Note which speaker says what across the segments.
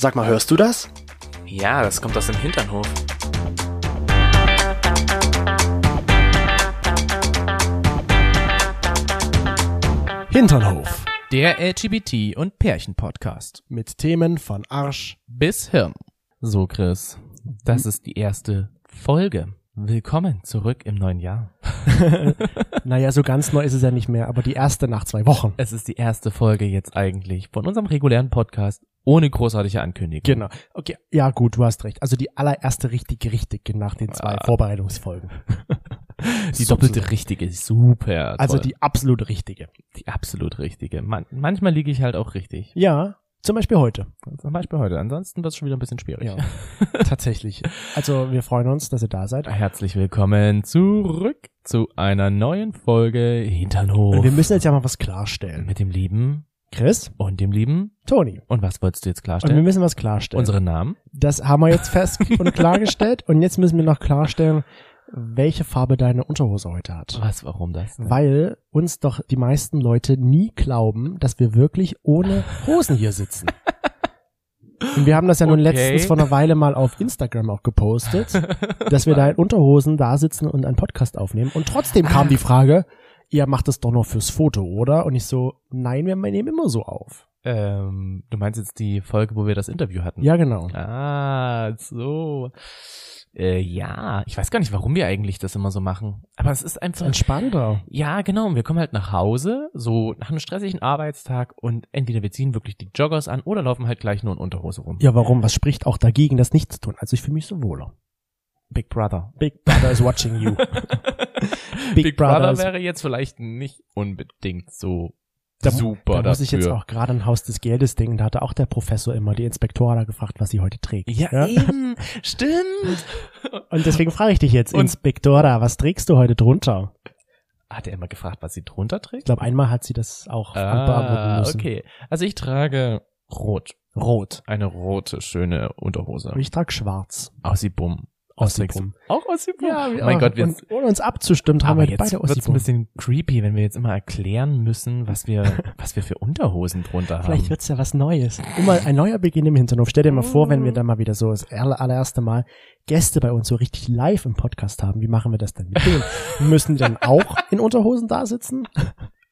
Speaker 1: Sag mal, hörst du das?
Speaker 2: Ja, das kommt aus dem Hinternhof.
Speaker 1: Hinternhof.
Speaker 3: Der LGBT- und Pärchen-Podcast.
Speaker 1: Mit Themen von Arsch.
Speaker 3: Bis Hirn. So, Chris, das ist die erste Folge. Willkommen zurück im neuen Jahr.
Speaker 1: Naja, so ganz neu ist es ja nicht mehr, aber die erste nach zwei Wochen.
Speaker 3: Es ist die erste Folge jetzt eigentlich von unserem regulären Podcast ohne großartige Ankündigung.
Speaker 1: Genau. Okay, ja gut, du hast recht. Also die allererste richtige richtige nach den zwei
Speaker 3: Ah.
Speaker 1: Vorbereitungsfolgen.
Speaker 3: Die doppelte richtige, super.
Speaker 1: Also
Speaker 3: toll.
Speaker 1: die absolut richtige.
Speaker 3: die absolut richtige. Man, manchmal liege ich halt auch richtig.
Speaker 1: Ja, zum Beispiel heute.
Speaker 3: Zum Beispiel heute. Ansonsten wird es schon wieder ein bisschen schwierig.
Speaker 1: Ja, tatsächlich. Also wir freuen uns, dass ihr da seid.
Speaker 3: Herzlich willkommen zurück zu einer neuen Folge Hinternhof.
Speaker 1: Und wir müssen jetzt ja mal was klarstellen.
Speaker 3: mit dem lieben
Speaker 1: Chris,
Speaker 3: und dem lieben.
Speaker 1: Toni.
Speaker 3: Und was wolltest du jetzt
Speaker 1: Und wir
Speaker 3: klarstellen?
Speaker 1: müssen was klarstellen.
Speaker 3: Unsere Namen?
Speaker 1: Das haben wir jetzt fest und klargestellt. Und jetzt müssen wir noch klarstellen, welche Farbe deine Unterhose heute hat.
Speaker 3: Was, warum das? denn?
Speaker 1: Weil uns doch die meisten Leute nie glauben, dass wir wirklich ohne Hosen hier sitzen. Und wir haben das ja nun
Speaker 3: Okay.
Speaker 1: letztens vor einer Weile mal auf Instagram auch gepostet, dass wir da in Unterhosen da sitzen und einen Podcast aufnehmen. Und trotzdem kam die Frage, ihr macht das doch nur fürs Foto, oder? Und ich so, nein, wir nehmen immer so auf.
Speaker 3: Ähm, du meinst jetzt die Folge, wo wir das Interview hatten?
Speaker 1: Ja, genau.
Speaker 3: Ah, so. Äh, ja, ich weiß gar nicht, warum wir eigentlich das immer so machen. Aber es ist einfach.
Speaker 1: Entspannter.
Speaker 3: Ja, genau. Und wir kommen halt nach Hause, so nach einem stressigen Arbeitstag und entweder wir ziehen wirklich die Joggers an oder laufen halt gleich nur in Unterhose rum.
Speaker 1: Ja, warum? Was spricht auch dagegen, das nicht zu tun? Also ich fühle mich so wohler.
Speaker 3: Big Brother.
Speaker 1: Big Brother is watching you. Big
Speaker 3: Big,
Speaker 1: Brother
Speaker 3: Brother wäre jetzt vielleicht nicht unbedingt so
Speaker 1: Da,
Speaker 3: super
Speaker 1: da muss ich jetzt
Speaker 3: dafür.
Speaker 1: auch gerade ein Haus des Geldes denken. Da hatte auch der Professor immer die Inspektoren gefragt, was sie heute trägt.
Speaker 3: Ja, eben. Stimmt.
Speaker 1: Und deswegen frage ich dich jetzt,
Speaker 3: Und-
Speaker 1: Inspektora, was trägst du heute drunter?
Speaker 3: Hat er immer gefragt, was sie drunter
Speaker 1: Ich
Speaker 3: trägt?
Speaker 1: glaube, einmal hat sie das auch beantworten
Speaker 3: Ah,
Speaker 1: müssen.
Speaker 3: okay. Also ich trage rot.
Speaker 1: Rot.
Speaker 3: Eine rote, schöne Unterhose.
Speaker 1: Und ich trage schwarz.
Speaker 3: Aussibum.
Speaker 1: Ossibum.
Speaker 3: Auch Aussibum?
Speaker 1: Ja,
Speaker 3: oh mein Gott, wir
Speaker 1: und, ohne uns abzustimmen, haben wir
Speaker 3: jetzt
Speaker 1: beide
Speaker 3: wird's ein bisschen creepy, wenn wir jetzt immer erklären müssen, was wir, was wir für Unterhosen drunter
Speaker 1: Vielleicht
Speaker 3: haben.
Speaker 1: wird's ja was Neues. Immer ein neuer Beginn im Hinterhof. Stell dir mal vor, wenn wir dann mal wieder so das aller- allererste Mal Gäste bei uns so richtig live im Podcast haben. Wie machen wir das denn mit denen? Müssen die dann auch in Unterhosen da sitzen?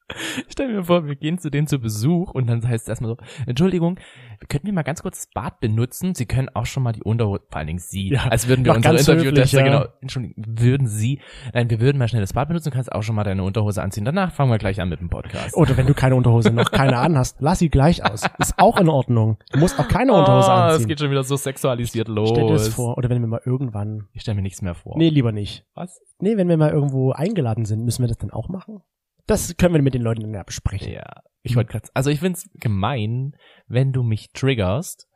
Speaker 3: Stell mir vor, wir gehen zu denen zu Besuch und dann heißt es erstmal so, Entschuldigung, könnten wir mal ganz kurz das Bad benutzen? Sie können auch schon mal die Unterhose, vor allen Dingen Sie,
Speaker 1: Ja,
Speaker 3: als würden wir unsere Interviewtester,
Speaker 1: ja.
Speaker 3: genau, Entschuldigung, würden Sie, nein, wir würden mal schnell das Bad benutzen, kannst auch schon mal deine Unterhose anziehen. Danach fangen wir gleich an mit dem Podcast.
Speaker 1: Oder wenn du keine Unterhose noch keine anhast, lass sie gleich aus. Ist auch in Ordnung. Du musst auch keine Unterhose
Speaker 3: Ah,
Speaker 1: anziehen.
Speaker 3: Es geht schon wieder so sexualisiert los.
Speaker 1: Stell dir das vor. Oder wenn wir mal irgendwann.
Speaker 3: Ich stelle mir nichts mehr vor.
Speaker 1: Nee, lieber nicht.
Speaker 3: Was?
Speaker 1: Nee, wenn wir mal irgendwo eingeladen sind, müssen wir das dann auch machen? Das können wir mit den Leuten dann ja besprechen.
Speaker 3: Ja, ich wollte gerade, also ich find's gemein, wenn du mich triggerst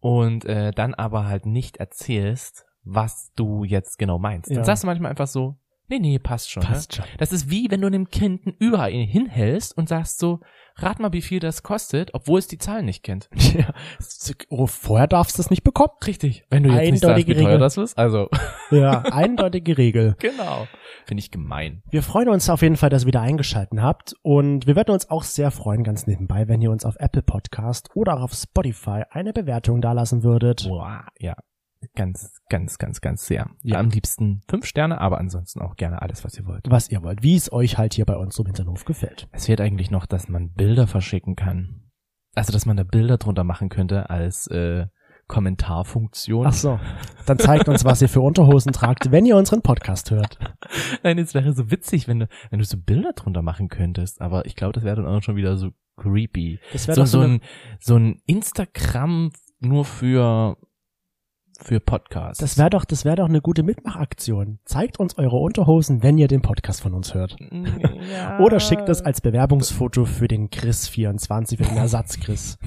Speaker 3: und äh, dann aber halt nicht erzählst, was du jetzt genau meinst.
Speaker 1: Ja.
Speaker 3: Dann sagst du manchmal einfach so, nee, nee, passt schon.
Speaker 1: Passt
Speaker 3: ne?
Speaker 1: schon.
Speaker 3: Das ist wie, wenn du einem Kind ein Überall hinhältst und sagst so, rat mal, wie viel das kostet, obwohl es die Zahlen nicht kennt.
Speaker 1: Ja. Oh, vorher darfst du es nicht bekommen.
Speaker 3: Richtig. Wenn du jetzt nicht sagst,
Speaker 1: Eindeutige
Speaker 3: wie das ist. Also,
Speaker 1: Ja, eindeutige Regel.
Speaker 3: genau. Finde ich gemein.
Speaker 1: Wir freuen uns auf jeden Fall, dass ihr wieder eingeschalten habt und wir würden uns auch sehr freuen, ganz nebenbei, wenn ihr uns auf Apple Podcast oder auch auf Spotify eine Bewertung dalassen würdet.
Speaker 3: Boah, ja. Ganz, ganz, ganz, ganz sehr.
Speaker 1: Ja.
Speaker 3: Am liebsten fünf Sterne, aber ansonsten auch gerne alles, was ihr wollt.
Speaker 1: Was ihr wollt, wie es euch halt hier bei uns im Hinterhof gefällt.
Speaker 3: Es fehlt eigentlich noch, dass man Bilder verschicken kann. Also, dass man da Bilder drunter machen könnte als äh, Kommentarfunktion.
Speaker 1: Ach so, dann zeigt uns, was ihr für Unterhosen tragt, wenn ihr unseren Podcast hört.
Speaker 3: Nein, es wäre so witzig, wenn du, wenn du so Bilder drunter machen könntest. Aber ich glaube, das wäre dann auch schon wieder so creepy.
Speaker 1: Das wäre
Speaker 3: So,
Speaker 1: doch
Speaker 3: so,
Speaker 1: so
Speaker 3: ein, so ein Instagram nur für, für Podcasts.
Speaker 1: das wäre doch, das wäre doch eine gute Mitmachaktion. Zeigt uns eure Unterhosen, wenn ihr den Podcast von uns hört.
Speaker 3: ja.
Speaker 1: Oder schickt es als Bewerbungsfoto für den Chris24, für den Ersatz Chris.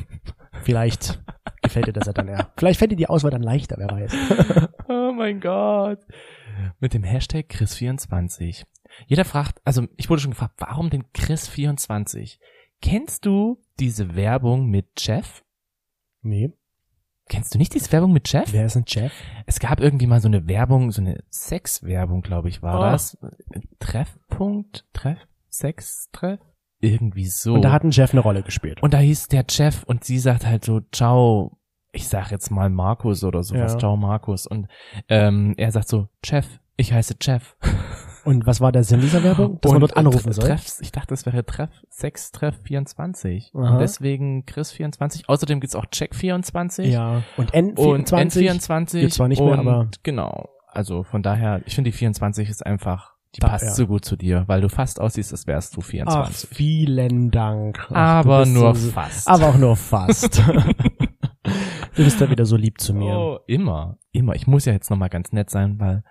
Speaker 1: Vielleicht gefällt dir das ja dann eher. Vielleicht fällt dir die Auswahl dann leichter, wer weiß.
Speaker 3: Oh mein Gott. Mit dem Hashtag Chris24. Jeder fragt, also ich wurde schon gefragt, warum denn Chris24? Kennst du diese Werbung mit Jeff?
Speaker 1: Nee,
Speaker 3: Kennst du nicht diese Werbung mit Jeff?
Speaker 1: wer ist ein Jeff?
Speaker 3: Es gab irgendwie mal so eine Werbung, so eine Sexwerbung, glaube ich, war
Speaker 1: Oh.
Speaker 3: das. Treffpunkt, Treff, Sextreff? Irgendwie so.
Speaker 1: Und da hat ein Jeff eine Rolle gespielt.
Speaker 3: Und da hieß der Jeff und sie sagt halt so, ciao, ich sag jetzt mal Markus oder sowas,
Speaker 1: Ja.
Speaker 3: ciao Markus. Und ähm, er sagt so, Jeff, ich heiße Jeff.
Speaker 1: Und was war der Sinn dieser Werbung? Dass man
Speaker 3: Und,
Speaker 1: dort anrufen
Speaker 3: äh,
Speaker 1: soll?
Speaker 3: Treff, ich dachte, das wäre Treff, Sex Treff 24.
Speaker 1: Aha.
Speaker 3: Und deswegen Chris 24. Außerdem gibt's auch Check 24.
Speaker 1: Ja. Und N24?
Speaker 3: Und N24.
Speaker 1: Gibt's zwar nicht mehr, aber-
Speaker 3: Genau. Also von daher, ich finde die 24 ist einfach, die
Speaker 1: Da,
Speaker 3: passt
Speaker 1: ja.
Speaker 3: so gut zu dir, weil du fast aussiehst, als wärst du
Speaker 1: Ach,
Speaker 3: 24.
Speaker 1: vielen Dank. Ach,
Speaker 3: aber nur
Speaker 1: so,
Speaker 3: fast.
Speaker 1: Aber auch nur fast. du bist da wieder so lieb zu mir.
Speaker 3: Oh, immer, immer. Ich muss ja jetzt nochmal ganz nett sein, weil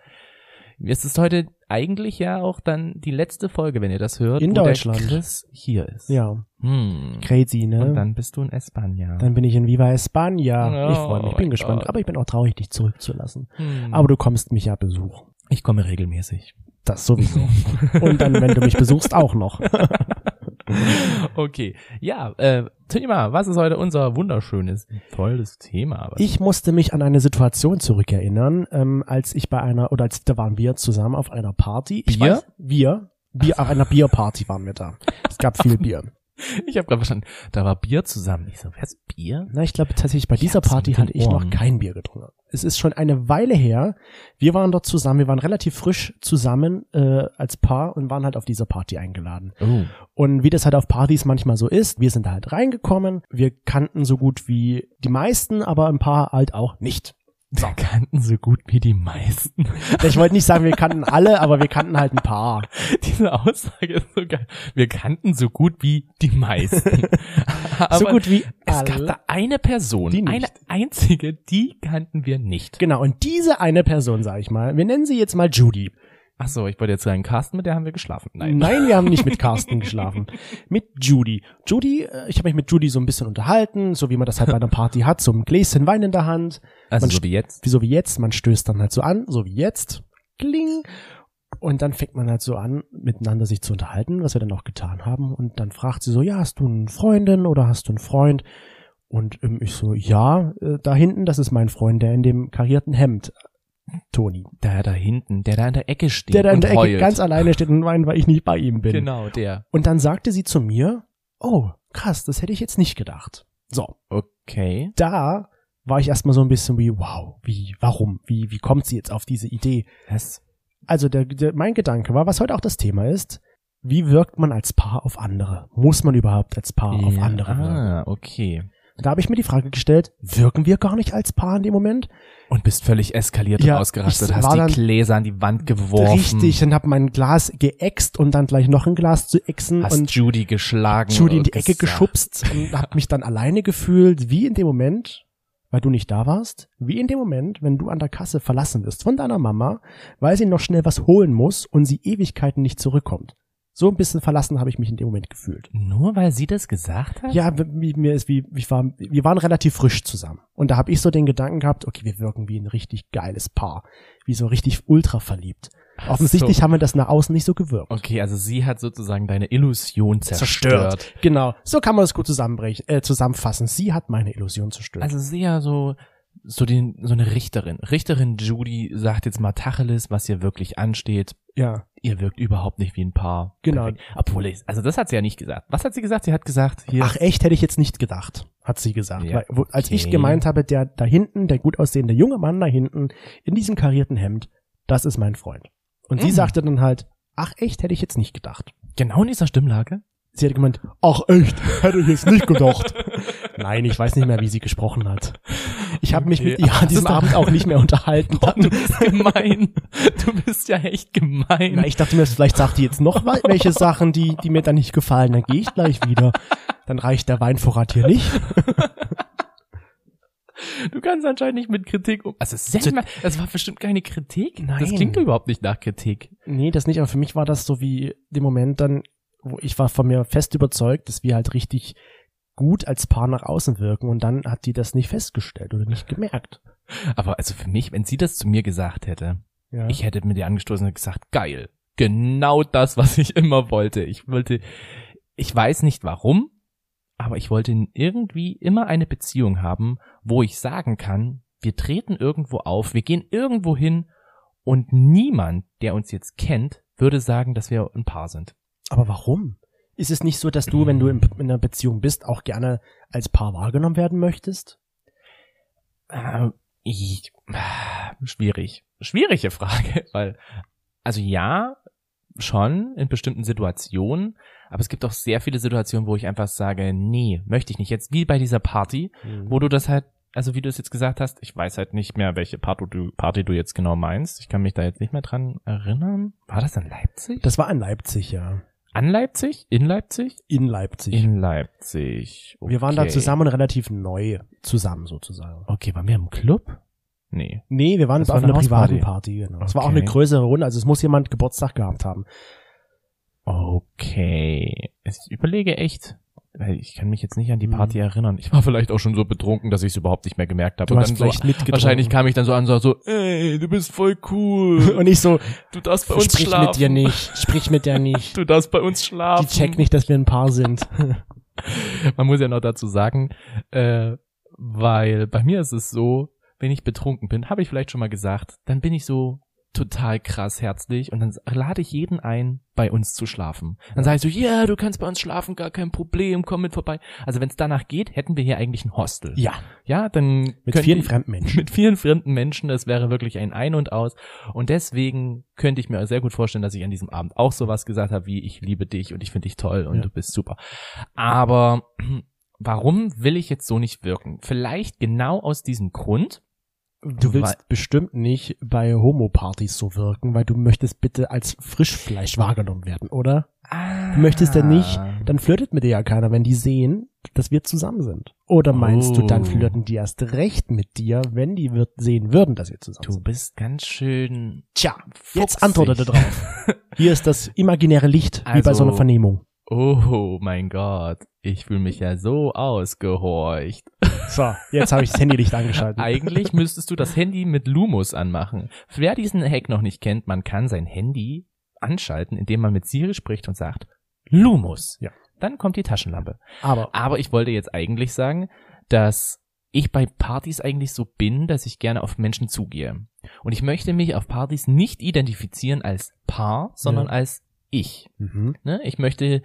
Speaker 3: es ist heute eigentlich ja auch dann die letzte Folge, wenn ihr das hört,
Speaker 1: In
Speaker 3: wo
Speaker 1: Deutschland.
Speaker 3: der Chris hier ist.
Speaker 1: Ja,
Speaker 3: Hm.
Speaker 1: crazy, ne?
Speaker 3: Und dann bist du in España.
Speaker 1: Dann bin ich in Viva España.
Speaker 3: Oh
Speaker 1: ich freue mich, bin
Speaker 3: mein
Speaker 1: gespannt.
Speaker 3: Gott.
Speaker 1: Aber ich bin auch traurig, dich zurückzulassen.
Speaker 3: Hm.
Speaker 1: Aber du kommst mich ja besuchen.
Speaker 3: ich komme regelmäßig.
Speaker 1: Das sowieso. Und dann, wenn du mich besuchst, auch noch.
Speaker 3: okay. Ja, äh, Thema, was ist heute unser wunderschönes, tolles Thema?
Speaker 1: Ich musste mich an eine Situation zurückerinnern, ähm, als ich bei einer, oder als da waren wir zusammen auf einer Party. Ich
Speaker 3: Bier?
Speaker 1: Weiß, wir. Bier, auf einer Bierparty waren wir da. Es gab viel Bier.
Speaker 3: Ich habe gerade verstanden, da war Bier zusammen. Ich so, was, Bier?
Speaker 1: Na, ich glaube tatsächlich, bei
Speaker 3: Ich
Speaker 1: dieser Party hatte ich noch kein Bier getrunken. Es ist schon eine Weile her. Wir waren dort zusammen, wir waren relativ frisch zusammen äh, als Paar und waren halt auf dieser Party eingeladen.
Speaker 3: Oh.
Speaker 1: Und wie das halt auf Partys manchmal so ist, wir sind da halt reingekommen, wir kannten so gut wie die meisten, aber ein paar halt auch nicht.
Speaker 3: Wir kannten so gut wie die meisten.
Speaker 1: Ich wollte nicht sagen, wir kannten alle, aber wir kannten halt ein paar.
Speaker 3: Diese Aussage ist so geil. Wir kannten so gut wie die meisten. Aber
Speaker 1: so gut wie
Speaker 3: es gab da eine Person, eine einzige, die kannten wir nicht.
Speaker 1: Genau, und diese eine Person, sag ich mal, wir nennen sie jetzt mal Judy.
Speaker 3: Ach so, ich wollte jetzt sagen, Carsten, mit der haben wir geschlafen. Nein.
Speaker 1: Nein, wir haben nicht mit Carsten geschlafen. Mit Judy. Judy, äh, ich habe mich mit Judy so ein bisschen unterhalten, so wie man das halt bei einer Party hat, so ein Gläschen Wein in der Hand.
Speaker 3: Also
Speaker 1: Man
Speaker 3: so wie jetzt.
Speaker 1: Wie so wie jetzt, man stößt dann halt so an, so wie jetzt. Kling. Und dann fängt man halt so an, miteinander sich zu unterhalten, was wir dann auch getan haben. Und dann fragt sie so, ja, hast du eine Freundin oder hast du einen Freund? Und ähm, ich so, ja, äh, da hinten, das ist mein Freund, der in dem karierten Hemd. Toni.
Speaker 3: Der da hinten, der da in der Ecke steht
Speaker 1: Der da in
Speaker 3: und
Speaker 1: der Ecke
Speaker 3: heult.
Speaker 1: ganz alleine steht und weint, weil ich nicht bei ihm bin.
Speaker 3: Genau, der.
Speaker 1: Und dann sagte sie zu mir, oh, krass, das hätte ich jetzt nicht gedacht. So,
Speaker 3: Okay.
Speaker 1: da war ich erstmal so ein bisschen wie, wow, wie, warum, wie, wie kommt sie jetzt auf diese Idee?
Speaker 3: Was?
Speaker 1: Also der, der, mein Gedanke war, was heute auch das Thema ist, wie wirkt man als Paar auf andere? Muss man überhaupt als Paar auf
Speaker 3: Ja,
Speaker 1: andere wirken?
Speaker 3: Ah, okay.
Speaker 1: Da habe ich mir die Frage gestellt, wirken wir gar nicht als Paar in dem Moment?
Speaker 3: Und bist völlig eskaliert
Speaker 1: Ja,
Speaker 3: und ausgerastet, hast die
Speaker 1: dann-
Speaker 3: Gläser an die Wand geworfen.
Speaker 1: Richtig, und habe mein Glas geäxt und dann gleich noch ein Glas zu ächzen
Speaker 3: Hast
Speaker 1: und
Speaker 3: Judy geschlagen.
Speaker 1: Judy in die Ecke geschubst und habe mich dann alleine gefühlt, wie in dem Moment, weil du nicht da warst, wie in dem Moment, wenn du an der Kasse verlassen wirst von deiner Mama, weil sie noch schnell was holen muss und sie Ewigkeiten nicht zurückkommt. So ein bisschen verlassen habe ich mich in dem Moment gefühlt.
Speaker 3: Nur weil sie das gesagt hat?
Speaker 1: Ja, mir ist wie, ich war, wir waren relativ frisch zusammen und da habe ich so den Gedanken gehabt, okay, wir wirken wie ein richtig geiles Paar, wie so richtig ultra verliebt. Offensichtlich
Speaker 3: so.
Speaker 1: haben wir das nach außen nicht so gewirkt.
Speaker 3: Okay, also sie hat sozusagen deine Illusion zerstört.
Speaker 1: Genau, so kann man es gut zusammenbrechen, äh, zusammenfassen. Sie hat meine Illusion zerstört.
Speaker 3: Also sie ja so, so den, so eine Richterin. Richterin Judy sagt jetzt mal Tacheles, was ihr wirklich ansteht.
Speaker 1: ja,
Speaker 3: Ihr wirkt überhaupt nicht wie ein Paar.
Speaker 1: Genau.
Speaker 3: Perfekt. Obwohl, ich, also das hat sie ja nicht gesagt. Was hat sie gesagt? Sie hat gesagt, hier,
Speaker 1: Ach echt, hätte ich jetzt nicht gedacht, hat sie gesagt.
Speaker 3: Ja,
Speaker 1: Weil, wo, als ich
Speaker 3: okay.
Speaker 1: gemeint habe, der da hinten, der gut aussehende junge Mann da hinten, in diesem karierten Hemd, das ist mein Freund. Und sie
Speaker 3: Mhm.
Speaker 1: sagte dann halt, ach echt, hätte ich jetzt nicht gedacht.
Speaker 3: genau in dieser Stimmlage.
Speaker 1: Sie hat gemeint, ach echt, hätte ich jetzt nicht gedacht. Nein, ich weiß nicht mehr, wie sie gesprochen hat. Ich habe mich
Speaker 3: Okay,
Speaker 1: mit ihr an
Speaker 3: das
Speaker 1: diesem Abend auch nicht mehr unterhalten.
Speaker 3: Oh, du bist gemein. Du bist ja echt gemein.
Speaker 1: Na, ich dachte mir, vielleicht sagt die jetzt noch mal welche Sachen, die, die mir dann nicht gefallen. Dann gehe ich gleich wieder. Dann reicht der Weinvorrat hier nicht.
Speaker 3: Du kannst anscheinend nicht mit Kritik um. Also es nicht mal, das war bestimmt keine Kritik. Das
Speaker 1: Nein.
Speaker 3: klingt überhaupt nicht nach Kritik.
Speaker 1: Nee, das nicht, aber für mich war das so wie dem Moment dann, wo ich war von mir fest überzeugt, dass wir halt richtig gut als Paar nach außen wirken und dann hat die das nicht festgestellt oder nicht gemerkt.
Speaker 3: Aber also für mich, wenn sie das zu mir gesagt hätte,
Speaker 1: Ja.
Speaker 3: ich hätte mit ihr angestoßen und gesagt, geil. Genau das, was ich immer wollte. Ich wollte, ich weiß nicht warum, aber ich wollte irgendwie immer eine Beziehung haben, wo ich sagen kann, wir treten irgendwo auf, wir gehen irgendwo hin und niemand, der uns jetzt kennt, würde sagen, dass wir ein Paar sind.
Speaker 1: Aber warum? Ist es nicht so, dass du, wenn du in, in einer Beziehung bist, auch gerne als Paar wahrgenommen werden möchtest?
Speaker 3: Äh, ich, schwierig. Schwierige Frage, weil, also ja, schon in bestimmten Situationen, aber es gibt auch sehr viele Situationen, wo ich einfach sage, nee, möchte ich nicht. Jetzt wie bei dieser Party,
Speaker 1: Mhm.
Speaker 3: wo du das halt, also wie du es jetzt gesagt hast, ich weiß halt nicht mehr, welche Party du, Party du jetzt genau meinst. Ich kann mich da jetzt nicht mehr dran erinnern. War das in Leipzig?
Speaker 1: Das war in Leipzig, ja.
Speaker 3: An Leipzig? In Leipzig?
Speaker 1: In Leipzig.
Speaker 3: In Leipzig.
Speaker 1: Wir waren da
Speaker 3: Okay.
Speaker 1: zusammen relativ neu zusammen sozusagen.
Speaker 3: Okay, waren wir im Club? Nee.
Speaker 1: Nee, wir waren
Speaker 3: Das
Speaker 1: auf
Speaker 3: war
Speaker 1: einer
Speaker 3: eine
Speaker 1: privaten. Party, genau. Es war auch
Speaker 3: Okay.
Speaker 1: eine größere Runde, also es muss jemand Geburtstag gehabt haben.
Speaker 3: Okay. Ich überlege echt, weil ich kann mich jetzt nicht an die
Speaker 1: Hm.
Speaker 3: Party erinnern. Ich war vielleicht auch schon so betrunken, dass ich es überhaupt nicht mehr gemerkt habe.
Speaker 1: Du
Speaker 3: Und
Speaker 1: hast
Speaker 3: dann
Speaker 1: vielleicht
Speaker 3: so,
Speaker 1: mitgetrunken.
Speaker 3: wahrscheinlich kam ich dann so an, so, so, ey, du bist voll cool.
Speaker 1: Und ich so,
Speaker 3: Du darfst bei uns
Speaker 1: sprich
Speaker 3: schlafen.
Speaker 1: mit dir nicht, sprich mit der nicht.
Speaker 3: Du darfst bei uns schlafen.
Speaker 1: Die checkt nicht, dass wir ein Paar sind.
Speaker 3: Man muss ja noch dazu sagen, äh, weil bei mir ist es so, wenn ich betrunken bin, habe ich vielleicht schon mal gesagt, dann bin ich so total krass herzlich und dann lade ich jeden ein, bei uns zu schlafen. Dann sage ich so, ja, du kannst bei uns schlafen, gar kein Problem, komm mit vorbei. Also wenn es danach geht, hätten wir hier eigentlich ein Hostel.
Speaker 1: Ja,
Speaker 3: Ja, dann
Speaker 1: mit vielen
Speaker 3: ich-
Speaker 1: fremden Menschen.
Speaker 3: mit vielen fremden Menschen, das wäre wirklich ein Ein und Aus. Und deswegen könnte ich mir sehr gut vorstellen, dass ich an diesem Abend auch sowas gesagt habe, wie ich liebe dich und ich finde dich toll und
Speaker 1: Ja.
Speaker 3: du bist super. Aber warum will ich jetzt so nicht wirken? Vielleicht genau aus diesem Grund.
Speaker 1: Du willst
Speaker 3: Weil-
Speaker 1: bestimmt nicht bei Homo-Partys so wirken, weil du möchtest bitte als Frischfleisch wahrgenommen werden, oder? Du möchtest ja nicht,
Speaker 3: Ah.
Speaker 1: dann flirtet mit dir ja keiner, wenn die sehen, dass wir zusammen sind. Oder meinst du, dann
Speaker 3: Oh.
Speaker 1: flirten die erst recht mit dir, wenn die wird sehen würden, dass wir zusammen
Speaker 3: Du
Speaker 1: sind?
Speaker 3: bist ganz schön.
Speaker 1: Tja,
Speaker 3: fuchsig.
Speaker 1: jetzt antwortete drauf. Hier ist das imaginäre Licht, wie bei so einer
Speaker 3: Also-
Speaker 1: Vernehmung.
Speaker 3: Oh mein Gott, ich fühle mich ja so ausgehorcht.
Speaker 1: So, jetzt habe ich das Handylicht angeschaltet.
Speaker 3: Eigentlich müsstest du das Handy mit Lumos anmachen. Wer diesen Hack noch nicht kennt, man kann sein Handy anschalten, indem man mit Siri spricht und sagt Lumos.
Speaker 1: Ja.
Speaker 3: Dann kommt die Taschenlampe.
Speaker 1: Aber
Speaker 3: Aber ich wollte jetzt eigentlich sagen, dass ich bei Partys eigentlich so bin, dass ich gerne auf Menschen zugehe. Und ich möchte mich auf Partys nicht identifizieren als Paar, sondern
Speaker 1: Ja.
Speaker 3: als ich.
Speaker 1: mhm.
Speaker 3: Ne? Ich möchte,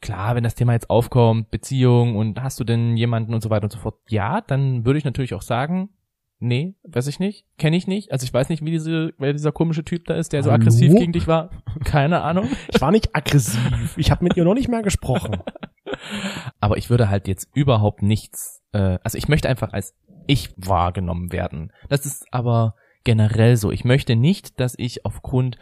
Speaker 3: klar, wenn das Thema jetzt aufkommt, Beziehung und hast du denn jemanden und so weiter und so fort, ja, dann würde ich natürlich auch sagen, nee, weiß ich nicht, kenne ich nicht. Also ich weiß nicht, wie diese, wer dieser komische Typ da ist, der so
Speaker 1: Hallo?
Speaker 3: aggressiv gegen dich war. Keine Ahnung.
Speaker 1: ich war nicht aggressiv. Ich habe mit ihr noch nicht mehr gesprochen.
Speaker 3: Aber ich würde halt jetzt überhaupt nichts, äh, also ich möchte einfach als ich wahrgenommen werden. Das ist aber generell so. Ich möchte nicht, dass ich aufgrund,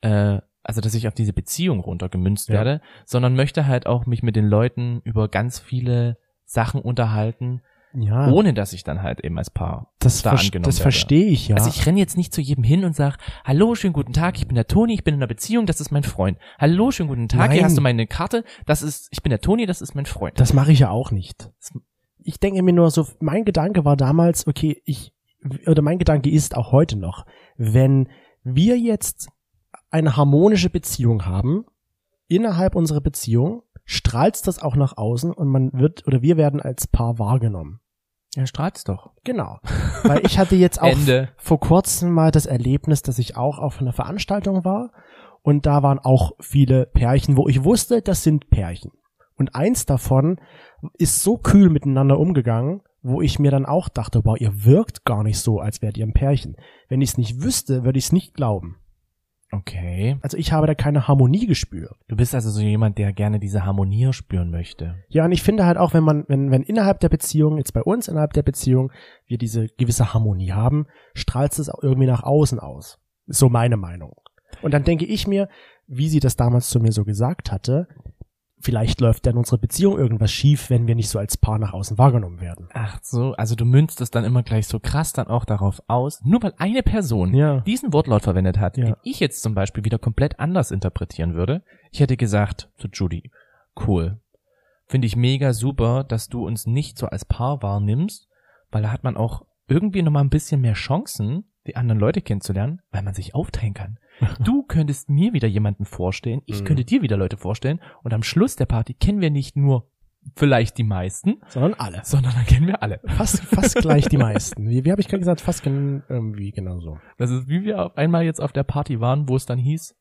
Speaker 3: äh, also dass ich auf diese Beziehung runtergemünzt
Speaker 1: Ja.
Speaker 3: werde, sondern möchte halt auch mich mit den Leuten über ganz viele Sachen unterhalten,
Speaker 1: Ja,
Speaker 3: ohne dass ich dann halt eben als Paar
Speaker 1: das,
Speaker 3: da angenommen
Speaker 1: das verstehe ich ja.
Speaker 3: Also ich renne jetzt nicht zu jedem hin und sag, hallo, schönen guten Tag, ich bin der Toni, ich bin in einer Beziehung, das ist mein Freund. Hallo, schönen guten Tag, hier
Speaker 1: Nein.
Speaker 3: hast du meine Karte, das ist, ich bin der Toni, das ist mein Freund.
Speaker 1: Das mache ich ja auch nicht. Ich denke mir nur so, mein Gedanke war damals, okay, ich, oder mein Gedanke ist auch heute noch, wenn wir jetzt eine harmonische Beziehung haben, innerhalb unserer Beziehung, strahlt das auch nach außen und man wird, oder wir werden als Paar wahrgenommen.
Speaker 3: Ja, strahlt's doch.
Speaker 1: Genau. Weil ich hatte jetzt auch
Speaker 3: Ende.
Speaker 1: vor kurzem mal das Erlebnis, dass ich auch auf einer Veranstaltung war und da waren auch viele Pärchen, wo ich wusste, das sind Pärchen. Und eins davon ist so kühl miteinander umgegangen, wo ich mir dann auch dachte, wow, ihr wirkt gar nicht so, als wärt ihr ein Pärchen. Wenn ich es nicht wüsste, würde ich es nicht glauben.
Speaker 3: Okay.
Speaker 1: Also ich habe da keine Harmonie gespürt.
Speaker 3: Du bist also so jemand, der gerne diese Harmonie spüren möchte.
Speaker 1: Ja, und ich finde halt auch, wenn man, wenn, wenn innerhalb der Beziehung, jetzt bei uns innerhalb der Beziehung, wir diese gewisse Harmonie haben, strahlt es auch irgendwie nach außen aus. Ist so meine Meinung. Und dann denke ich mir, wie sie das damals zu mir so gesagt hatte, vielleicht läuft ja in unserer Beziehung irgendwas schief, wenn wir nicht so als Paar nach außen wahrgenommen werden.
Speaker 3: Ach so, also du münzt es dann immer gleich so krass dann auch darauf aus, nur weil eine Person
Speaker 1: Ja.
Speaker 3: diesen Wortlaut verwendet hat,
Speaker 1: Ja.
Speaker 3: den ich jetzt zum Beispiel wieder komplett anders interpretieren würde. Ich hätte gesagt zu Judy, cool, finde ich mega super, dass du uns nicht so als Paar wahrnimmst, weil da hat man auch irgendwie nochmal ein bisschen mehr Chancen, die anderen Leute kennenzulernen, weil man sich aufteilen kann. Du könntest mir wieder jemanden vorstellen, ich
Speaker 1: Mhm.
Speaker 3: könnte dir wieder Leute vorstellen und am Schluss der Party kennen wir nicht nur vielleicht die meisten,
Speaker 1: Sondern alle.
Speaker 3: sondern dann kennen wir alle.
Speaker 1: Fast, fast gleich die meisten. Wie, wie habe ich gerade gesagt? Fast gen, irgendwie genau so.
Speaker 3: Das ist wie wir auf einmal jetzt auf der Party waren, wo es dann hieß,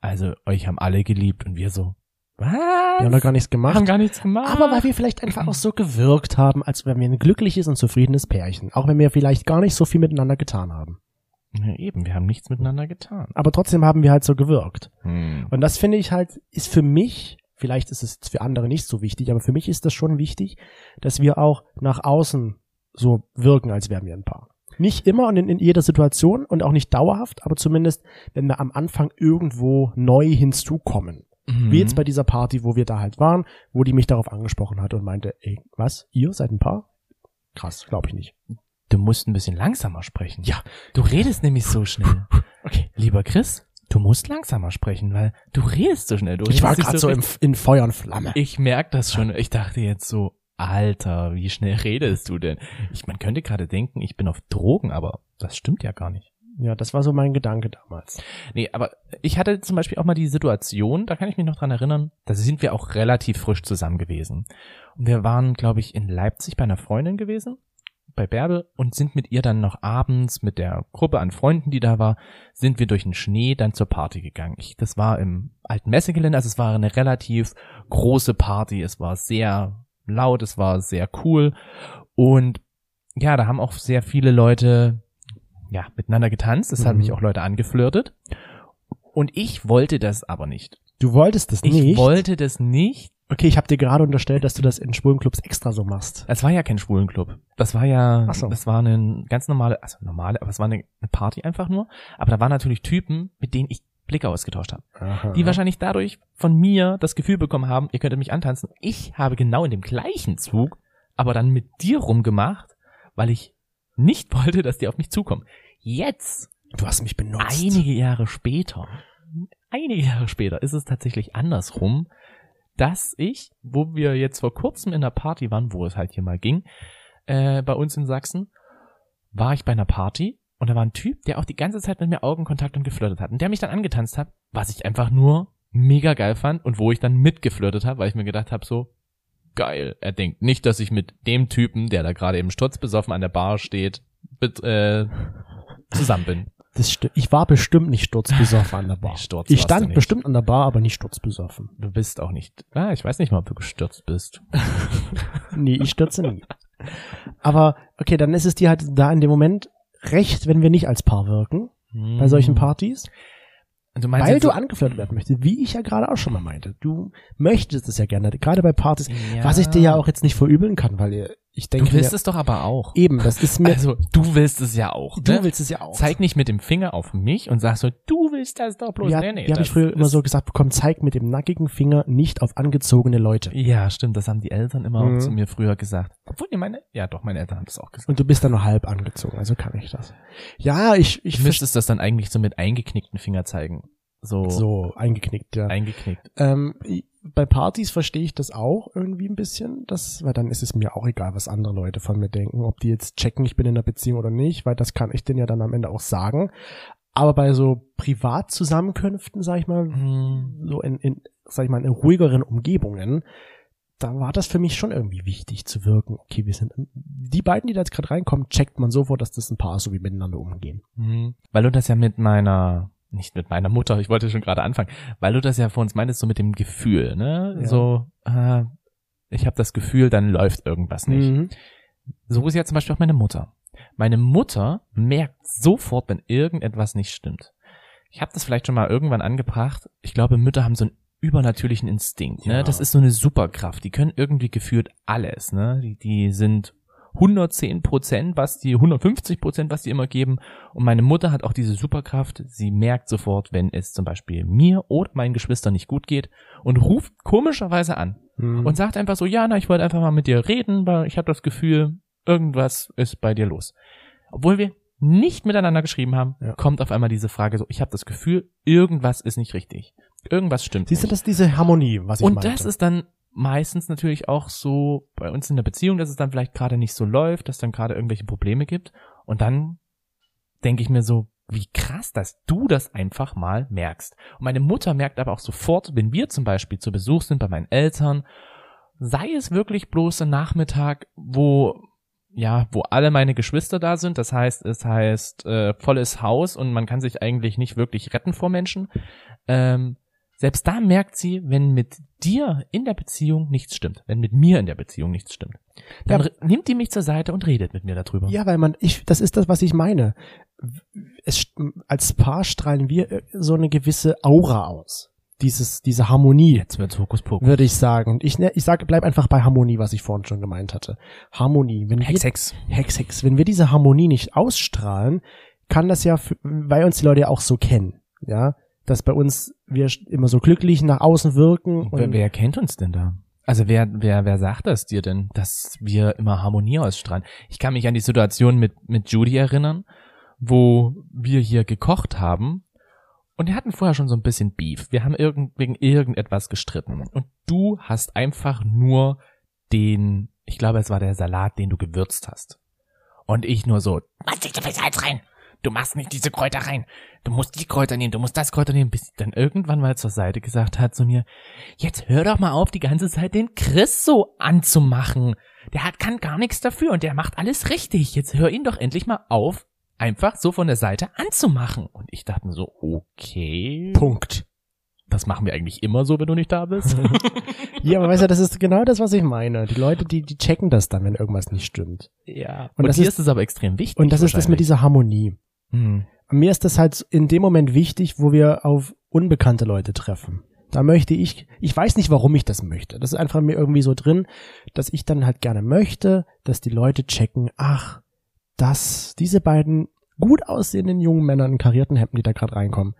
Speaker 3: also euch haben alle geliebt und wir so, Was?
Speaker 1: Wir haben da gar nichts gemacht.
Speaker 3: haben gar nichts gemacht.
Speaker 1: aber weil wir vielleicht einfach auch so gewirkt haben, als wären wir ein glückliches und zufriedenes Pärchen. Auch wenn wir vielleicht gar nicht so viel miteinander getan haben.
Speaker 3: ja, eben, wir haben nichts miteinander getan.
Speaker 1: Aber trotzdem haben wir halt so gewirkt.
Speaker 3: Hm.
Speaker 1: Und das finde ich halt, ist für mich, vielleicht ist es für andere nicht so wichtig, aber für mich ist das schon wichtig, dass wir auch nach außen so wirken, als wären wir ein Paar. Nicht immer und in, in jeder Situation und auch nicht dauerhaft, aber zumindest, wenn wir am Anfang irgendwo neu hinzukommen.
Speaker 3: Mhm.
Speaker 1: Wie jetzt bei dieser Party, wo wir da halt waren, wo die mich darauf angesprochen hat und meinte, ey, was, ihr seid ein Paar? Krass, glaube ich nicht.
Speaker 3: Du musst ein bisschen langsamer sprechen.
Speaker 1: Ja.
Speaker 3: Du redest nämlich so schnell.
Speaker 1: Okay.
Speaker 3: Lieber Chris, du musst langsamer sprechen, weil du redest so schnell. Du
Speaker 1: Ich war gerade so im, in Feuer und Flamme.
Speaker 3: Ich merk das schon. Ich dachte jetzt so, Alter, wie schnell redest du denn? Ich, man könnte gerade denken, ich bin auf Drogen, aber das stimmt ja gar nicht.
Speaker 1: Ja, das war so mein Gedanke damals.
Speaker 3: Nee, aber ich hatte zum Beispiel auch mal die Situation, da kann ich mich noch dran erinnern, da sind wir auch relativ frisch zusammen gewesen. Und wir waren, glaube ich, in Leipzig bei einer Freundin gewesen, bei Bärbel, und sind mit ihr dann noch abends mit der Gruppe an Freunden, die da war, sind wir durch den Schnee dann zur Party gegangen. Ich, das war im alten Messegelände, also es war eine relativ große Party, es war sehr laut, es war sehr cool und ja, da haben auch sehr viele Leute ja, miteinander getanzt. Es haben
Speaker 1: Mhm.
Speaker 3: mich auch Leute angeflirtet. Und ich wollte das aber nicht.
Speaker 1: Du wolltest das
Speaker 3: Ich
Speaker 1: nicht.
Speaker 3: wollte das nicht.
Speaker 1: okay, ich habe dir gerade unterstellt, dass du das in schwulen Clubs extra so machst.
Speaker 3: Es war ja kein Schwulenclub. Das war ja,
Speaker 1: so.
Speaker 3: das war eine ganz normale, also normale, aber es war eine, eine Party einfach nur. Aber da waren natürlich Typen, mit denen ich Blicke ausgetauscht habe.
Speaker 1: Aha.
Speaker 3: Die wahrscheinlich dadurch von mir das Gefühl bekommen haben, ihr könntet mich antanzen. Ich habe genau in dem gleichen Zug, aber dann mit dir rumgemacht, weil ich nicht wollte, dass die auf mich zukommen. Jetzt
Speaker 1: Du hast mich benutzt.
Speaker 3: einige Jahre später, einige Jahre später ist es tatsächlich andersrum, dass ich, wo wir jetzt vor kurzem in der Party waren, wo es halt hier mal ging, äh, bei uns in Sachsen, war ich bei einer Party und da war ein Typ, der auch die ganze Zeit mit mir Augenkontakt und geflirtet hat und der mich dann angetanzt hat, was ich einfach nur mega geil fand und wo ich dann mitgeflirtet habe, weil ich mir gedacht habe, so geil. Er denkt nicht, dass ich mit dem Typen, der da gerade eben sturzbesoffen an der Bar steht, äh, zusammen bin.
Speaker 1: Das ich war bestimmt nicht sturzbesoffen an der Bar.
Speaker 3: Sturz
Speaker 1: ich stand bestimmt an der Bar, aber nicht sturzbesoffen.
Speaker 3: Du bist auch nicht. Ah, ich weiß nicht mal, ob du gestürzt bist.
Speaker 1: Nee, ich stürze nie. Aber okay, dann ist es dir halt da in dem Moment recht, wenn wir nicht als Paar wirken bei solchen Partys,
Speaker 3: Du meinst
Speaker 1: weil du angeflirtet werden möchtest, wie ich ja gerade auch schon mal meinte. Du möchtest es ja gerne, gerade bei Partys,
Speaker 3: Ja.
Speaker 1: was ich dir ja auch jetzt nicht verübeln kann, weil ihr- ich denke
Speaker 3: Du willst
Speaker 1: mir,
Speaker 3: es doch aber auch.
Speaker 1: eben, das ist mir,
Speaker 3: Also, du willst es ja auch.
Speaker 1: du
Speaker 3: ne?
Speaker 1: willst es ja auch.
Speaker 3: Zeig nicht mit dem Finger auf mich und sag so, du willst das doch bloß.
Speaker 1: ja,
Speaker 3: nee, nee,
Speaker 1: die habe ich früher immer so gesagt bekommen, zeig mit dem nackigen Finger nicht auf angezogene Leute.
Speaker 3: Ja, stimmt, das haben die Eltern immer
Speaker 1: Mhm.
Speaker 3: auch zu mir früher gesagt. Obwohl, nee, meine, ja doch, meine Eltern haben das auch gesagt.
Speaker 1: Und du bist dann nur halb angezogen, also kann ich das. Ja, ich, ich
Speaker 3: Du müsstest das dann eigentlich so mit eingeknickten Finger zeigen. So,
Speaker 1: so eingeknickt, ja.
Speaker 3: eingeknickt.
Speaker 1: Ähm, bei Partys verstehe ich das auch irgendwie ein bisschen, das, weil dann ist es mir auch egal, was andere Leute von mir denken, ob die jetzt checken, ich bin in einer Beziehung oder nicht, weil das kann ich denen ja dann am Ende auch sagen. Aber bei so Privatzusammenkünften, sag ich mal,
Speaker 3: Hm,
Speaker 1: so in, in, sag ich mal, in ruhigeren Umgebungen, da war das für mich schon irgendwie wichtig zu wirken. Okay, wir sind, die beiden, die da jetzt gerade reinkommen, checkt man sofort, dass das ein Paar ist, so wie miteinander umgehen.
Speaker 3: hm. Weil du das ja mit meiner, nicht mit meiner Mutter, ich wollte schon gerade anfangen, weil du das ja vor uns meintest, so mit dem Gefühl, ne?
Speaker 1: Ja.
Speaker 3: So, äh, ich habe das Gefühl, dann läuft irgendwas nicht.
Speaker 1: Mhm.
Speaker 3: So ist ja zum Beispiel auch meine Mutter. Meine Mutter merkt sofort, wenn irgendetwas nicht stimmt. Ich habe das vielleicht schon mal irgendwann angebracht. Ich glaube, Mütter haben so einen übernatürlichen Instinkt. Ne?
Speaker 1: Ja.
Speaker 3: Das ist so eine Superkraft. Die können irgendwie gefühlt alles. Ne? Die, die sind 110 Prozent, was die 150 Prozent, was die immer geben. Und meine Mutter hat auch diese Superkraft. Sie merkt sofort, wenn es zum Beispiel mir oder meinen Geschwistern nicht gut geht und ruft komischerweise an
Speaker 1: Mhm.
Speaker 3: und sagt einfach so, ja, na, ich wollte einfach mal mit dir reden, weil ich habe das Gefühl, irgendwas ist bei dir los. Obwohl wir nicht miteinander geschrieben haben,
Speaker 1: Ja.
Speaker 3: kommt auf einmal diese Frage so, ich habe das Gefühl, irgendwas ist nicht richtig. Irgendwas stimmt
Speaker 1: Siehst du,
Speaker 3: nicht.
Speaker 1: das ist diese Harmonie, was ich
Speaker 3: Und
Speaker 1: meinte.
Speaker 3: das ist dann meistens natürlich auch so bei uns in der Beziehung, dass es dann vielleicht gerade nicht so läuft, dass dann gerade irgendwelche Probleme gibt. Und dann denke ich mir so, wie krass, dass du das einfach mal merkst. Und meine Mutter merkt aber auch sofort, wenn wir zum Beispiel zu Besuch sind bei meinen Eltern, sei es wirklich bloß ein Nachmittag, wo ja, wo alle meine Geschwister da sind. Das heißt, es heißt äh, volles Haus und man kann sich eigentlich nicht wirklich retten vor Menschen. Ähm, Selbst da merkt sie, wenn mit dir in der Beziehung nichts stimmt, wenn mit mir in der Beziehung nichts stimmt. Dann
Speaker 1: Ja.
Speaker 3: nimmt die mich zur Seite und redet mit mir darüber.
Speaker 1: Ja, weil man, ich, das ist das, was ich meine. Es, als Paar strahlen wir äh, so eine gewisse Aura aus. Dieses, diese Harmonie,
Speaker 3: Jetzt wird's Hokuspokus.
Speaker 1: würde ich sagen. Und ich, ne, ich sage, bleib einfach bei Harmonie, was ich vorhin schon gemeint hatte. Harmonie. Wenn wir,
Speaker 3: Hex, Hex.
Speaker 1: Hex, Hex. Wenn wir diese Harmonie nicht ausstrahlen, kann das ja, weil uns die Leute ja auch so kennen, ja, dass bei uns wir immer so glücklich nach außen wirken.
Speaker 3: Wer,
Speaker 1: Und
Speaker 3: wer kennt uns denn da? Also wer, wer, wer sagt das dir denn, dass wir immer Harmonie ausstrahlen? Ich kann mich an die Situation mit, mit Judy erinnern, wo wir hier gekocht haben und wir hatten vorher schon so ein bisschen Beef. Wir haben irgend, wegen irgendetwas gestritten und du hast einfach nur den, ich glaube es war der Salat, den du gewürzt hast. Und ich nur so, machst nicht so viel Salz rein. Du machst nicht diese Kräuter rein. Du musst die Kräuter nehmen, du musst das Kräuter nehmen, bis sie dann irgendwann mal zur Seite gesagt hat zu mir, jetzt hör doch mal auf, die ganze Zeit den Chris so anzumachen. Der hat, kann gar nichts dafür und der macht alles richtig. Jetzt hör ihn doch endlich mal auf, einfach so von der Seite anzumachen. Und ich dachte mir so, okay.
Speaker 1: Punkt.
Speaker 3: Das machen wir eigentlich immer so, wenn du nicht da bist.
Speaker 1: Ja, aber weißt du, das ist genau das, was ich meine. Die Leute, die, die checken das dann, wenn irgendwas nicht stimmt.
Speaker 3: ja.
Speaker 1: Und
Speaker 3: Und,
Speaker 1: das
Speaker 3: hier
Speaker 1: ist-
Speaker 3: ist es aber extrem wichtig.
Speaker 1: Und das ist das mit dieser Harmonie.
Speaker 3: Hm.
Speaker 1: Mir ist das halt in dem Moment wichtig, wo wir auf unbekannte Leute treffen. Da möchte ich, ich weiß nicht, warum ich das möchte. Das ist einfach mir irgendwie so drin, dass ich dann halt gerne möchte, dass die Leute checken, ach, das, diese beiden gut aussehenden jungen Männer in karierten Hemden, die da gerade reinkommen,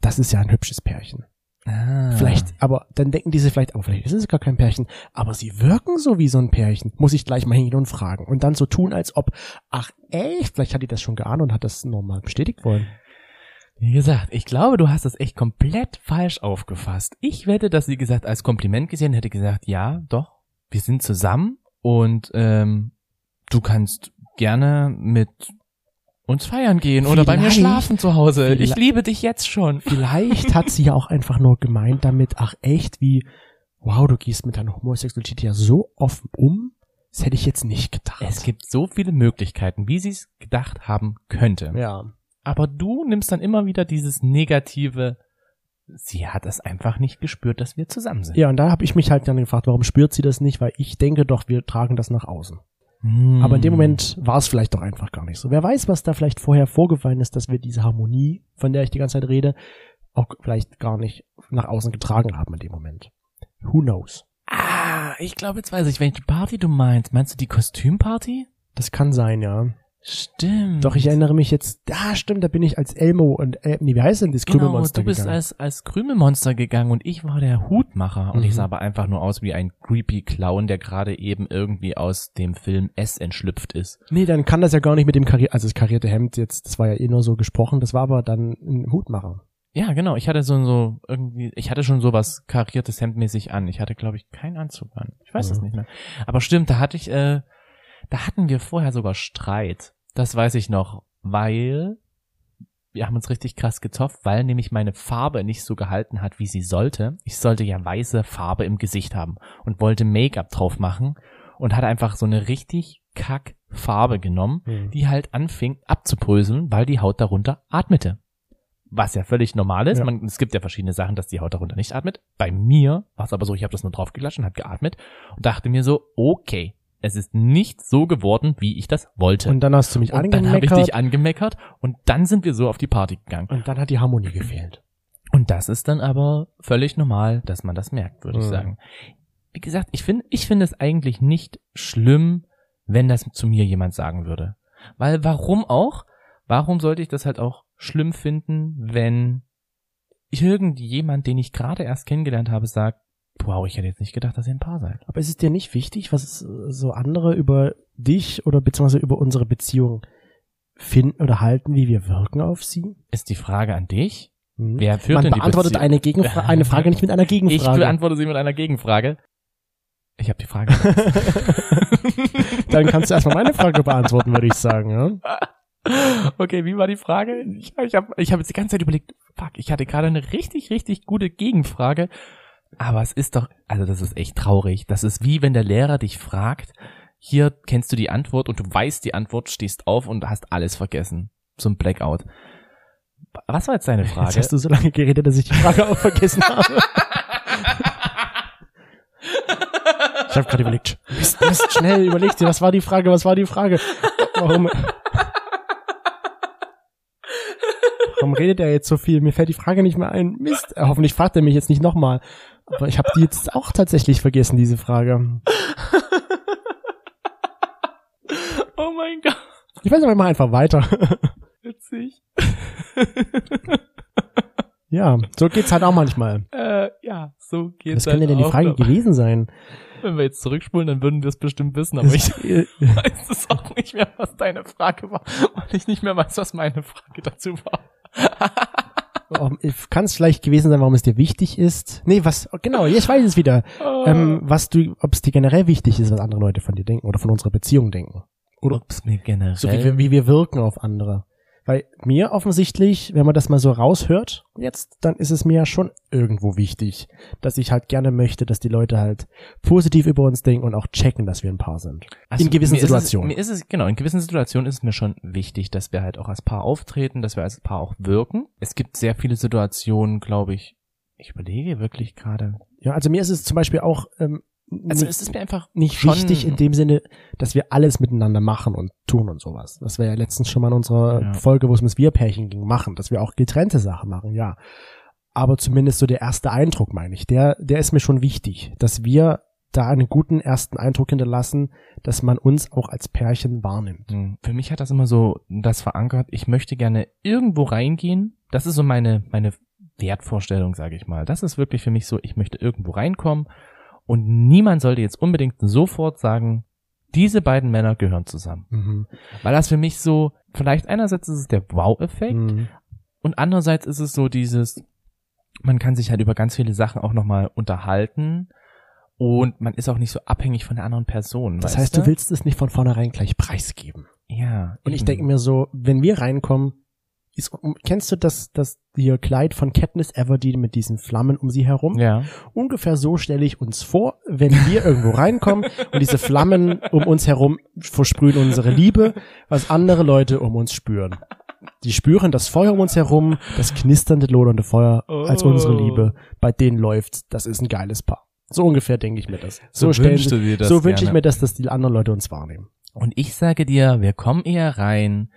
Speaker 1: das ist ja ein hübsches Pärchen.
Speaker 3: Ah.
Speaker 1: Vielleicht, aber dann denken diese vielleicht, aber vielleicht ist es gar kein Pärchen, aber sie wirken so wie so ein Pärchen. Muss ich gleich mal hingehen und fragen. Und dann so tun, als ob, ach echt, vielleicht hat die das schon geahnt und hat das nochmal bestätigt wollen.
Speaker 3: Wie gesagt, ich glaube, du hast das echt komplett falsch aufgefasst. Ich wette, dass sie gesagt als Kompliment gesehen hätte gesagt, ja, doch, wir sind zusammen und ähm, du kannst gerne mit uns feiern gehen oder bei mir
Speaker 1: Vielleicht-
Speaker 3: schlafen zu Hause. Ich
Speaker 1: vielleicht-
Speaker 3: liebe dich jetzt schon.
Speaker 1: Vielleicht hat sie ja auch einfach nur gemeint damit, ach echt, wie, wow, du gehst mit deiner Homosexualität ja so offen um. Das hätte ich jetzt nicht gedacht.
Speaker 3: Es gibt so viele Möglichkeiten, wie sie es gedacht haben könnte.
Speaker 1: ja.
Speaker 3: Aber du nimmst dann immer wieder dieses negative, sie hat es einfach nicht gespürt, dass wir zusammen sind.
Speaker 1: Ja, und da habe ich mich halt dann gefragt, warum spürt sie das nicht? Weil ich denke doch, wir tragen das nach außen.
Speaker 3: Hm.
Speaker 1: Aber in dem Moment war es vielleicht doch einfach gar nicht so. Wer weiß, was da vielleicht vorher vorgefallen ist, dass wir diese Harmonie, von der ich die ganze Zeit rede, auch vielleicht gar nicht nach außen getragen haben in dem Moment. Who knows?
Speaker 3: Ah, ich glaube, jetzt weiß ich, welche Party du meinst. Meinst du die Kostümparty?
Speaker 1: Das kann sein, ja.
Speaker 3: Stimmt.
Speaker 1: Doch ich erinnere mich jetzt, ja stimmt, da bin ich als Elmo und, äh, nee, wie heißt denn das
Speaker 3: Genau,
Speaker 1: Krümelmonster
Speaker 3: du bist
Speaker 1: gegangen?
Speaker 3: als, als Krümelmonster gegangen und ich war der Hutmacher. Und
Speaker 1: Mhm.
Speaker 3: ich sah aber einfach nur aus wie ein creepy Clown, der gerade eben irgendwie aus dem Film S entschlüpft ist.
Speaker 1: Nee, dann kann das ja gar nicht mit dem Karier also das karierte Hemd jetzt, das war ja eh nur so gesprochen, das war aber dann ein Hutmacher.
Speaker 3: Ja, genau. Ich hatte so, so irgendwie, ich hatte schon sowas kariertes Hemdmäßig an. Ich hatte, glaube ich, keinen Anzug an. Ich weiß es
Speaker 1: Mhm.
Speaker 3: nicht mehr. Aber stimmt, da hatte ich, äh, da hatten wir vorher sogar Streit. Das weiß ich noch, weil wir haben uns richtig krass getopft, weil nämlich meine Farbe nicht so gehalten hat, wie sie sollte. Ich sollte ja weiße Farbe im Gesicht haben und wollte Make-up drauf machen und hatte einfach so eine richtig kack Farbe genommen,
Speaker 1: Mhm.
Speaker 3: die halt anfing abzubröseln, weil die Haut darunter atmete. Was ja völlig normal ist.
Speaker 1: Ja.
Speaker 3: Man, es gibt ja verschiedene Sachen, dass die Haut darunter nicht atmet. Bei mir war es aber so, ich habe das nur draufgeklatscht und habe geatmet und dachte mir so, okay, es ist nicht so geworden, wie ich das wollte.
Speaker 1: Und dann hast du mich
Speaker 3: Und dann habe ich
Speaker 1: angemeckert
Speaker 3: dich angemeckert und dann sind wir so auf die Party gegangen.
Speaker 1: und dann hat die Harmonie gefehlt.
Speaker 3: Und das ist dann aber völlig normal, dass man das merkt, würde ich
Speaker 1: Mhm.
Speaker 3: sagen. Wie gesagt, ich finde, ich finde es eigentlich nicht schlimm, wenn das zu mir jemand sagen würde. Weil warum auch? Warum sollte ich das halt auch schlimm finden, wenn irgendjemand, den ich gerade erst kennengelernt habe, sagt, wow, ich hätte jetzt nicht gedacht, dass ihr ein Paar seid.
Speaker 1: Aber ist es dir nicht wichtig, was äh, so andere über dich oder beziehungsweise über unsere Beziehung finden oder halten, wie wir wirken auf sie?
Speaker 3: Ist die Frage an dich?
Speaker 1: Hm?
Speaker 3: Wer führt
Speaker 1: Man
Speaker 3: denn die
Speaker 1: beantwortet
Speaker 3: Bezie-
Speaker 1: eine, Gegenfra eine Frage nicht mit einer
Speaker 3: Ich
Speaker 1: Gegenfrage.
Speaker 3: beantworte sie mit einer Gegenfrage. Ich habe die Frage.
Speaker 1: Dann kannst du erstmal meine Frage beantworten, würde ich sagen. Ja?
Speaker 3: Okay, wie war die Frage? Ich, ich habe ich hab jetzt die ganze Zeit überlegt, fuck, ich hatte gerade eine richtig, richtig gute Gegenfrage. Aber es ist doch, also das ist echt traurig. Das ist wie wenn der Lehrer dich fragt, hier kennst du die Antwort und du weißt die Antwort, stehst auf und hast alles vergessen. Zum Blackout. Was war jetzt deine
Speaker 1: Jetzt
Speaker 3: Frage?
Speaker 1: hast du so lange geredet, dass ich die Frage auch vergessen habe. Ich habe gerade überlegt, Mist, Mist, schnell überlegt dir, was war die Frage, was war die Frage? Warum, warum redet er jetzt so viel? Mir fällt die Frage nicht mehr ein. Mist, hoffentlich fragt er mich jetzt nicht nochmal. Aber ich habe die jetzt auch tatsächlich vergessen, diese Frage.
Speaker 3: oh mein Gott,
Speaker 1: Ich weiß aber immer einfach weiter.
Speaker 3: witzig.
Speaker 1: Ja, so geht's halt auch manchmal.
Speaker 3: Äh, ja, so geht's
Speaker 1: Was könnte
Speaker 3: halt
Speaker 1: denn die
Speaker 3: auch
Speaker 1: Frage gewesen sein?
Speaker 3: Wenn wir jetzt zurückspulen, dann würden wir es bestimmt wissen, aber ich
Speaker 1: äh,
Speaker 3: weiß es auch nicht mehr, was deine Frage war, weil ich nicht mehr weiß, was meine Frage dazu war.
Speaker 1: Kann es vielleicht gewesen sein, warum es dir wichtig ist? Nee, was, genau, ich weiß es wieder. Ähm, was du, ob es dir generell wichtig ist, was andere Leute von dir denken oder von unserer Beziehung denken. Oder
Speaker 3: Ob's mir generell.
Speaker 1: so wie, wie wir wirken auf andere. Weil mir offensichtlich, wenn man das mal so raushört, jetzt, dann ist es mir ja schon irgendwo wichtig, dass ich halt gerne möchte, dass die Leute halt positiv über uns denken und auch checken, dass wir ein Paar sind.
Speaker 3: Also,
Speaker 1: in gewissen
Speaker 3: mir ist es-
Speaker 1: Situationen.
Speaker 3: mir ist es, genau, in gewissen Situationen ist es mir schon wichtig, dass wir halt auch als Paar auftreten, dass wir als Paar auch wirken. Es gibt sehr viele Situationen, glaube ich, ich überlege wirklich gerade.
Speaker 1: Ja, also mir ist es zum Beispiel auch ähm,
Speaker 3: Also es ist mir einfach
Speaker 1: nicht
Speaker 3: schon-
Speaker 1: wichtig in dem Sinne, dass wir alles miteinander machen und tun und sowas. Das wäre ja letztens schon mal in unserer
Speaker 3: Ja.
Speaker 1: Folge, wo es ums Wir-Pärchen ging, machen, dass wir auch getrennte Sachen machen, ja. Aber zumindest so der erste Eindruck, meine ich, der, der ist mir schon wichtig, dass wir da einen guten ersten Eindruck hinterlassen, dass man uns auch als Pärchen wahrnimmt.
Speaker 3: Hm, Für mich hat das immer so das verankert, ich möchte gerne irgendwo reingehen. Das ist so meine, meine Wertvorstellung, sage ich mal. Das ist wirklich für mich so, ich möchte irgendwo reinkommen und niemand sollte jetzt unbedingt sofort sagen, diese beiden Männer gehören zusammen.
Speaker 1: Mhm.
Speaker 3: Weil das für mich so, vielleicht einerseits ist es der Wow-Effekt
Speaker 1: Mhm.
Speaker 3: und andererseits ist es so dieses, man kann sich halt über ganz viele Sachen auch nochmal unterhalten und man ist auch nicht so abhängig von der anderen Person.
Speaker 1: Das heißt, du willst es nicht von vornherein gleich preisgeben.
Speaker 3: Ja.
Speaker 1: Und ich
Speaker 3: eben.
Speaker 1: denke mir so, wenn wir reinkommen, ist, kennst du das, das hier Kleid von Katniss Everdeen mit diesen Flammen um sie herum?
Speaker 3: Ja.
Speaker 1: Ungefähr so stelle ich uns vor, wenn wir irgendwo reinkommen und diese Flammen um uns herum versprühen unsere Liebe, was andere Leute um uns spüren. Die spüren das Feuer um uns herum, das knisternde, lodernde Feuer als
Speaker 3: Oh.
Speaker 1: unsere Liebe. Bei denen läuft's. Das ist ein geiles Paar. So ungefähr denke ich mir das. So,
Speaker 3: So wünschst du dir das
Speaker 1: so wünsche ich mir das, dass die anderen Leute uns wahrnehmen.
Speaker 3: Und ich sage dir, wir kommen eher rein.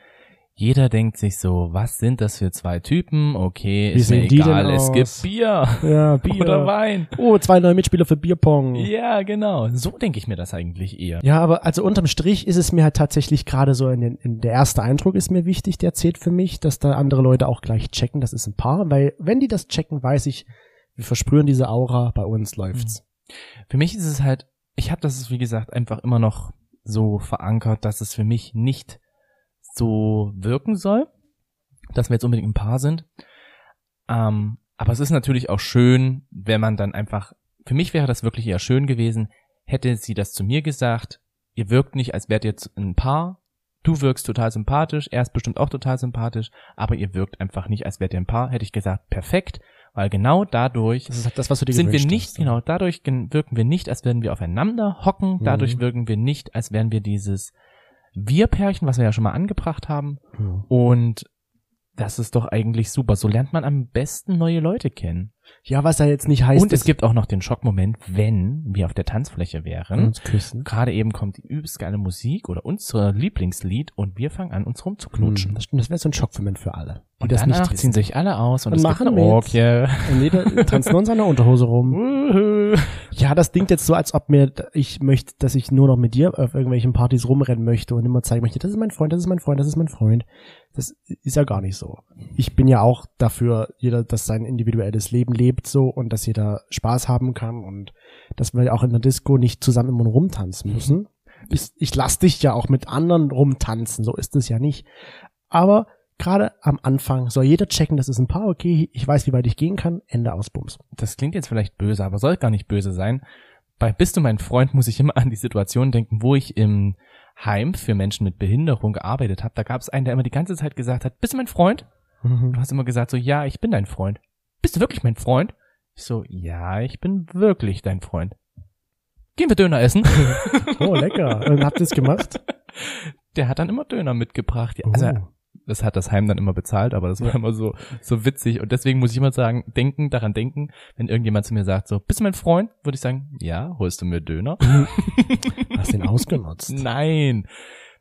Speaker 3: Jeder denkt sich so, was sind das für zwei Typen? Okay,
Speaker 1: Wie
Speaker 3: ist mir egal, es gibt Bier
Speaker 1: Ja, Bier.
Speaker 3: oder Wein.
Speaker 1: Oh, zwei neue Mitspieler für Bierpong.
Speaker 3: Ja, genau. So denke ich mir das eigentlich eher.
Speaker 1: Ja, aber also unterm Strich ist es mir halt tatsächlich gerade so, in den, in der erste Eindruck ist mir wichtig, der zählt für mich, dass da andere Leute auch gleich checken, das ist ein Paar, weil wenn die das checken, weiß ich, wir versprühen diese Aura, bei uns läuft's.
Speaker 3: Für mich ist es halt, ich habe das, wie gesagt, einfach immer noch so verankert, dass es für mich nicht so wirken soll, dass wir jetzt unbedingt ein Paar sind. Ähm, aber es ist natürlich auch schön, wenn man dann einfach, für mich wäre das wirklich eher schön gewesen, hätte sie das zu mir gesagt, ihr wirkt nicht, als wärt ihr jetzt ein Paar, du wirkst total sympathisch, er ist bestimmt auch total sympathisch, aber ihr wirkt einfach nicht, als wärt ihr ein Paar, hätte ich gesagt, perfekt, weil genau dadurch
Speaker 1: Das ist halt das, was du dir
Speaker 3: sind wir nicht,
Speaker 1: hast.
Speaker 3: genau, dadurch wirken wir nicht, als würden wir aufeinander hocken, dadurch
Speaker 1: Mhm.
Speaker 3: wirken wir nicht, als wären wir dieses Wir-Pärchen, was wir ja schon mal angebracht haben.
Speaker 1: Ja.
Speaker 3: Und das ist doch eigentlich super. So lernt man am besten neue Leute kennen.
Speaker 1: Ja, was ja jetzt nicht heißt,
Speaker 3: Und es gibt auch noch den Schockmoment, wenn wir auf der Tanzfläche wären.
Speaker 1: uns küssen.
Speaker 3: Gerade eben kommt die übelst geile Musik oder unser Lieblingslied und wir fangen an, uns rumzuknutschen.
Speaker 1: Hm, Das stimmt, das wäre so ein Schockmoment für alle,
Speaker 3: Und
Speaker 1: das nicht
Speaker 3: danach ziehen sich alle aus und,
Speaker 1: Und
Speaker 3: es
Speaker 1: machen
Speaker 3: gibt eine. Orgie.
Speaker 1: Und jeder tanzt nur in seiner Unterhose rum. Ja, das klingt jetzt so, als ob mir ich möchte, dass ich nur noch mit dir auf irgendwelchen Partys rumrennen möchte und immer zeigen möchte, das ist mein Freund, das ist mein Freund, das ist mein Freund. Das ist ja gar nicht so. Ich bin ja auch dafür, jeder, dass sein individuelles Leben lebt so und dass jeder Spaß haben kann und dass wir auch in der Disco nicht zusammen rumtanzen müssen. Ich, ich lass dich ja auch mit anderen rumtanzen, so ist es ja nicht. Aber gerade am Anfang soll jeder checken, das ist ein Paar, okay, ich weiß, wie weit ich gehen kann, Ende aus Bums.
Speaker 3: das klingt jetzt vielleicht böse, aber soll gar nicht böse sein. Bei Bist du mein Freund muss ich immer an die Situation denken, wo ich im Heim für Menschen mit Behinderung gearbeitet habe. Da gab es einen, der immer die ganze Zeit gesagt hat, bist du mein Freund? Du hast immer gesagt so, ja, ich bin dein Freund. Bist du wirklich mein Freund? Ich so, ja, ich bin wirklich dein Freund. Gehen wir Döner essen?
Speaker 1: Oh, lecker. Und habt ihr es gemacht?
Speaker 3: Der hat dann immer Döner mitgebracht. Also
Speaker 1: Oh.
Speaker 3: Das hat das Heim dann immer bezahlt, aber das war immer so, so witzig. Und deswegen muss ich immer sagen, denken, daran denken, wenn irgendjemand zu mir sagt, so, bist du mein Freund? Würde ich sagen, ja, holst du mir Döner?
Speaker 1: Hast den ausgenutzt.
Speaker 3: Nein.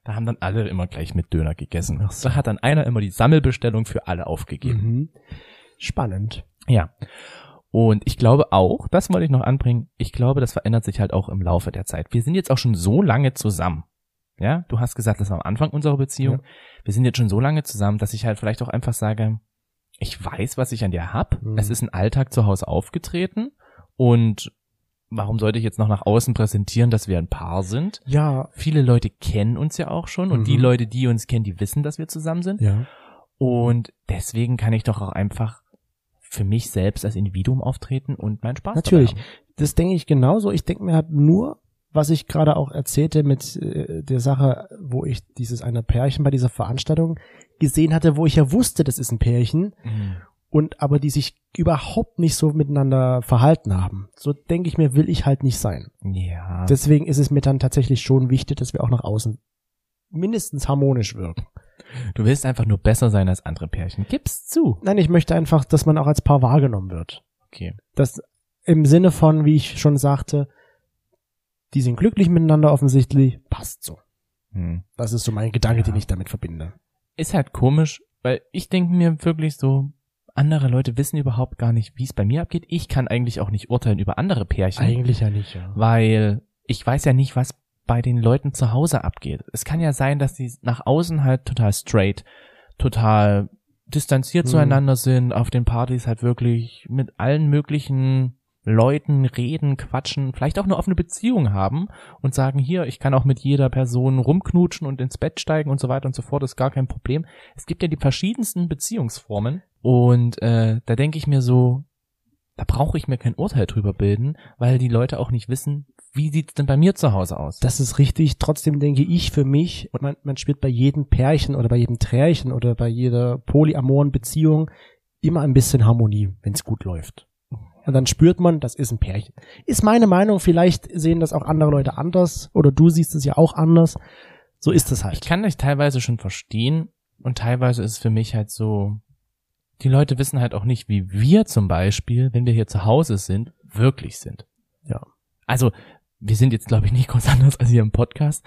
Speaker 3: Da haben dann alle immer gleich mit Döner gegessen.
Speaker 1: Ach so.
Speaker 3: Da hat dann einer immer die Sammelbestellung für alle aufgegeben.
Speaker 1: Mhm. Spannend.
Speaker 3: Ja. Und ich glaube auch, das wollte ich noch anbringen, ich glaube, das verändert sich halt auch im Laufe der Zeit. Wir sind jetzt auch schon so lange zusammen. Ja, du hast gesagt, das war am Anfang unserer Beziehung.
Speaker 1: Ja.
Speaker 3: Wir sind jetzt schon so lange zusammen, dass ich halt vielleicht auch einfach sage, ich weiß, was ich an dir hab.
Speaker 1: Mhm.
Speaker 3: Es ist ein Alltag zu Hause aufgetreten und warum sollte ich jetzt noch nach außen präsentieren, dass wir ein Paar sind?
Speaker 1: Ja,
Speaker 3: Viele Leute kennen uns ja auch schon und
Speaker 1: Mhm.
Speaker 3: die Leute, die uns kennen, die wissen, dass wir zusammen sind.
Speaker 1: ja.
Speaker 3: Und deswegen kann ich doch auch einfach für mich selbst als Individuum auftreten und meinen Spaß
Speaker 1: Natürlich. Das denke ich genauso. Ich denke mir halt nur, was ich gerade auch erzählte mit äh, der Sache, wo ich dieses eine Pärchen bei dieser Veranstaltung gesehen hatte, wo ich ja wusste, das ist ein Pärchen
Speaker 3: Mhm.
Speaker 1: und aber die sich überhaupt nicht so miteinander verhalten haben. So denke ich mir, will ich halt nicht sein.
Speaker 3: Ja.
Speaker 1: Deswegen ist es mir dann tatsächlich schon wichtig, dass wir auch nach außen mindestens harmonisch wirken.
Speaker 3: du willst einfach nur besser sein als andere Pärchen. Gib's zu.
Speaker 1: Nein, ich möchte einfach, dass man auch als Paar wahrgenommen wird.
Speaker 3: Okay.
Speaker 1: Das im Sinne von, wie ich schon sagte, die sind glücklich miteinander offensichtlich, passt so.
Speaker 3: Hm.
Speaker 1: Das ist so mein Gedanke,
Speaker 3: Ja.
Speaker 1: den ich damit verbinde.
Speaker 3: Ist halt komisch, weil ich denke mir wirklich so, andere Leute wissen überhaupt gar nicht, wie es bei mir abgeht. Ich kann eigentlich auch nicht urteilen über andere Pärchen,
Speaker 1: Eigentlich ja nicht, ja.
Speaker 3: weil ich weiß ja nicht, was bei den Leuten zu Hause abgeht. Es kann ja sein, dass die nach außen halt total straight, total distanziert
Speaker 1: Hm.
Speaker 3: zueinander sind, auf den Partys halt wirklich mit allen möglichen Leuten reden, quatschen, vielleicht auch eine offene Beziehung haben und sagen, hier, ich kann auch mit jeder Person rumknutschen und ins Bett steigen und so weiter und so fort, ist gar kein Problem. Es gibt ja die verschiedensten Beziehungsformen und äh, da denke ich mir so, da brauche ich mir kein Urteil drüber bilden, weil die Leute auch nicht wissen, wie sieht's denn bei mir zu Hause aus.
Speaker 1: Das ist richtig. Trotzdem denke ich für mich, man, man spielt bei jedem Pärchen oder bei jedem Trärchen oder bei jeder polyamoren Beziehung immer ein bisschen Harmonie, wenn es gut läuft. Und dann spürt man, das ist ein Pärchen. Ist meine Meinung, vielleicht sehen das auch andere Leute anders oder du siehst es ja auch anders. So ist es
Speaker 3: ich
Speaker 1: halt.
Speaker 3: kann dich teilweise schon verstehen und teilweise ist es für mich halt so, die Leute wissen halt auch nicht, wie wir zum Beispiel, wenn wir hier zu Hause sind, wirklich sind.
Speaker 1: Ja.
Speaker 3: Also, wir sind jetzt, glaube ich, nicht groß anders als hier im Podcast,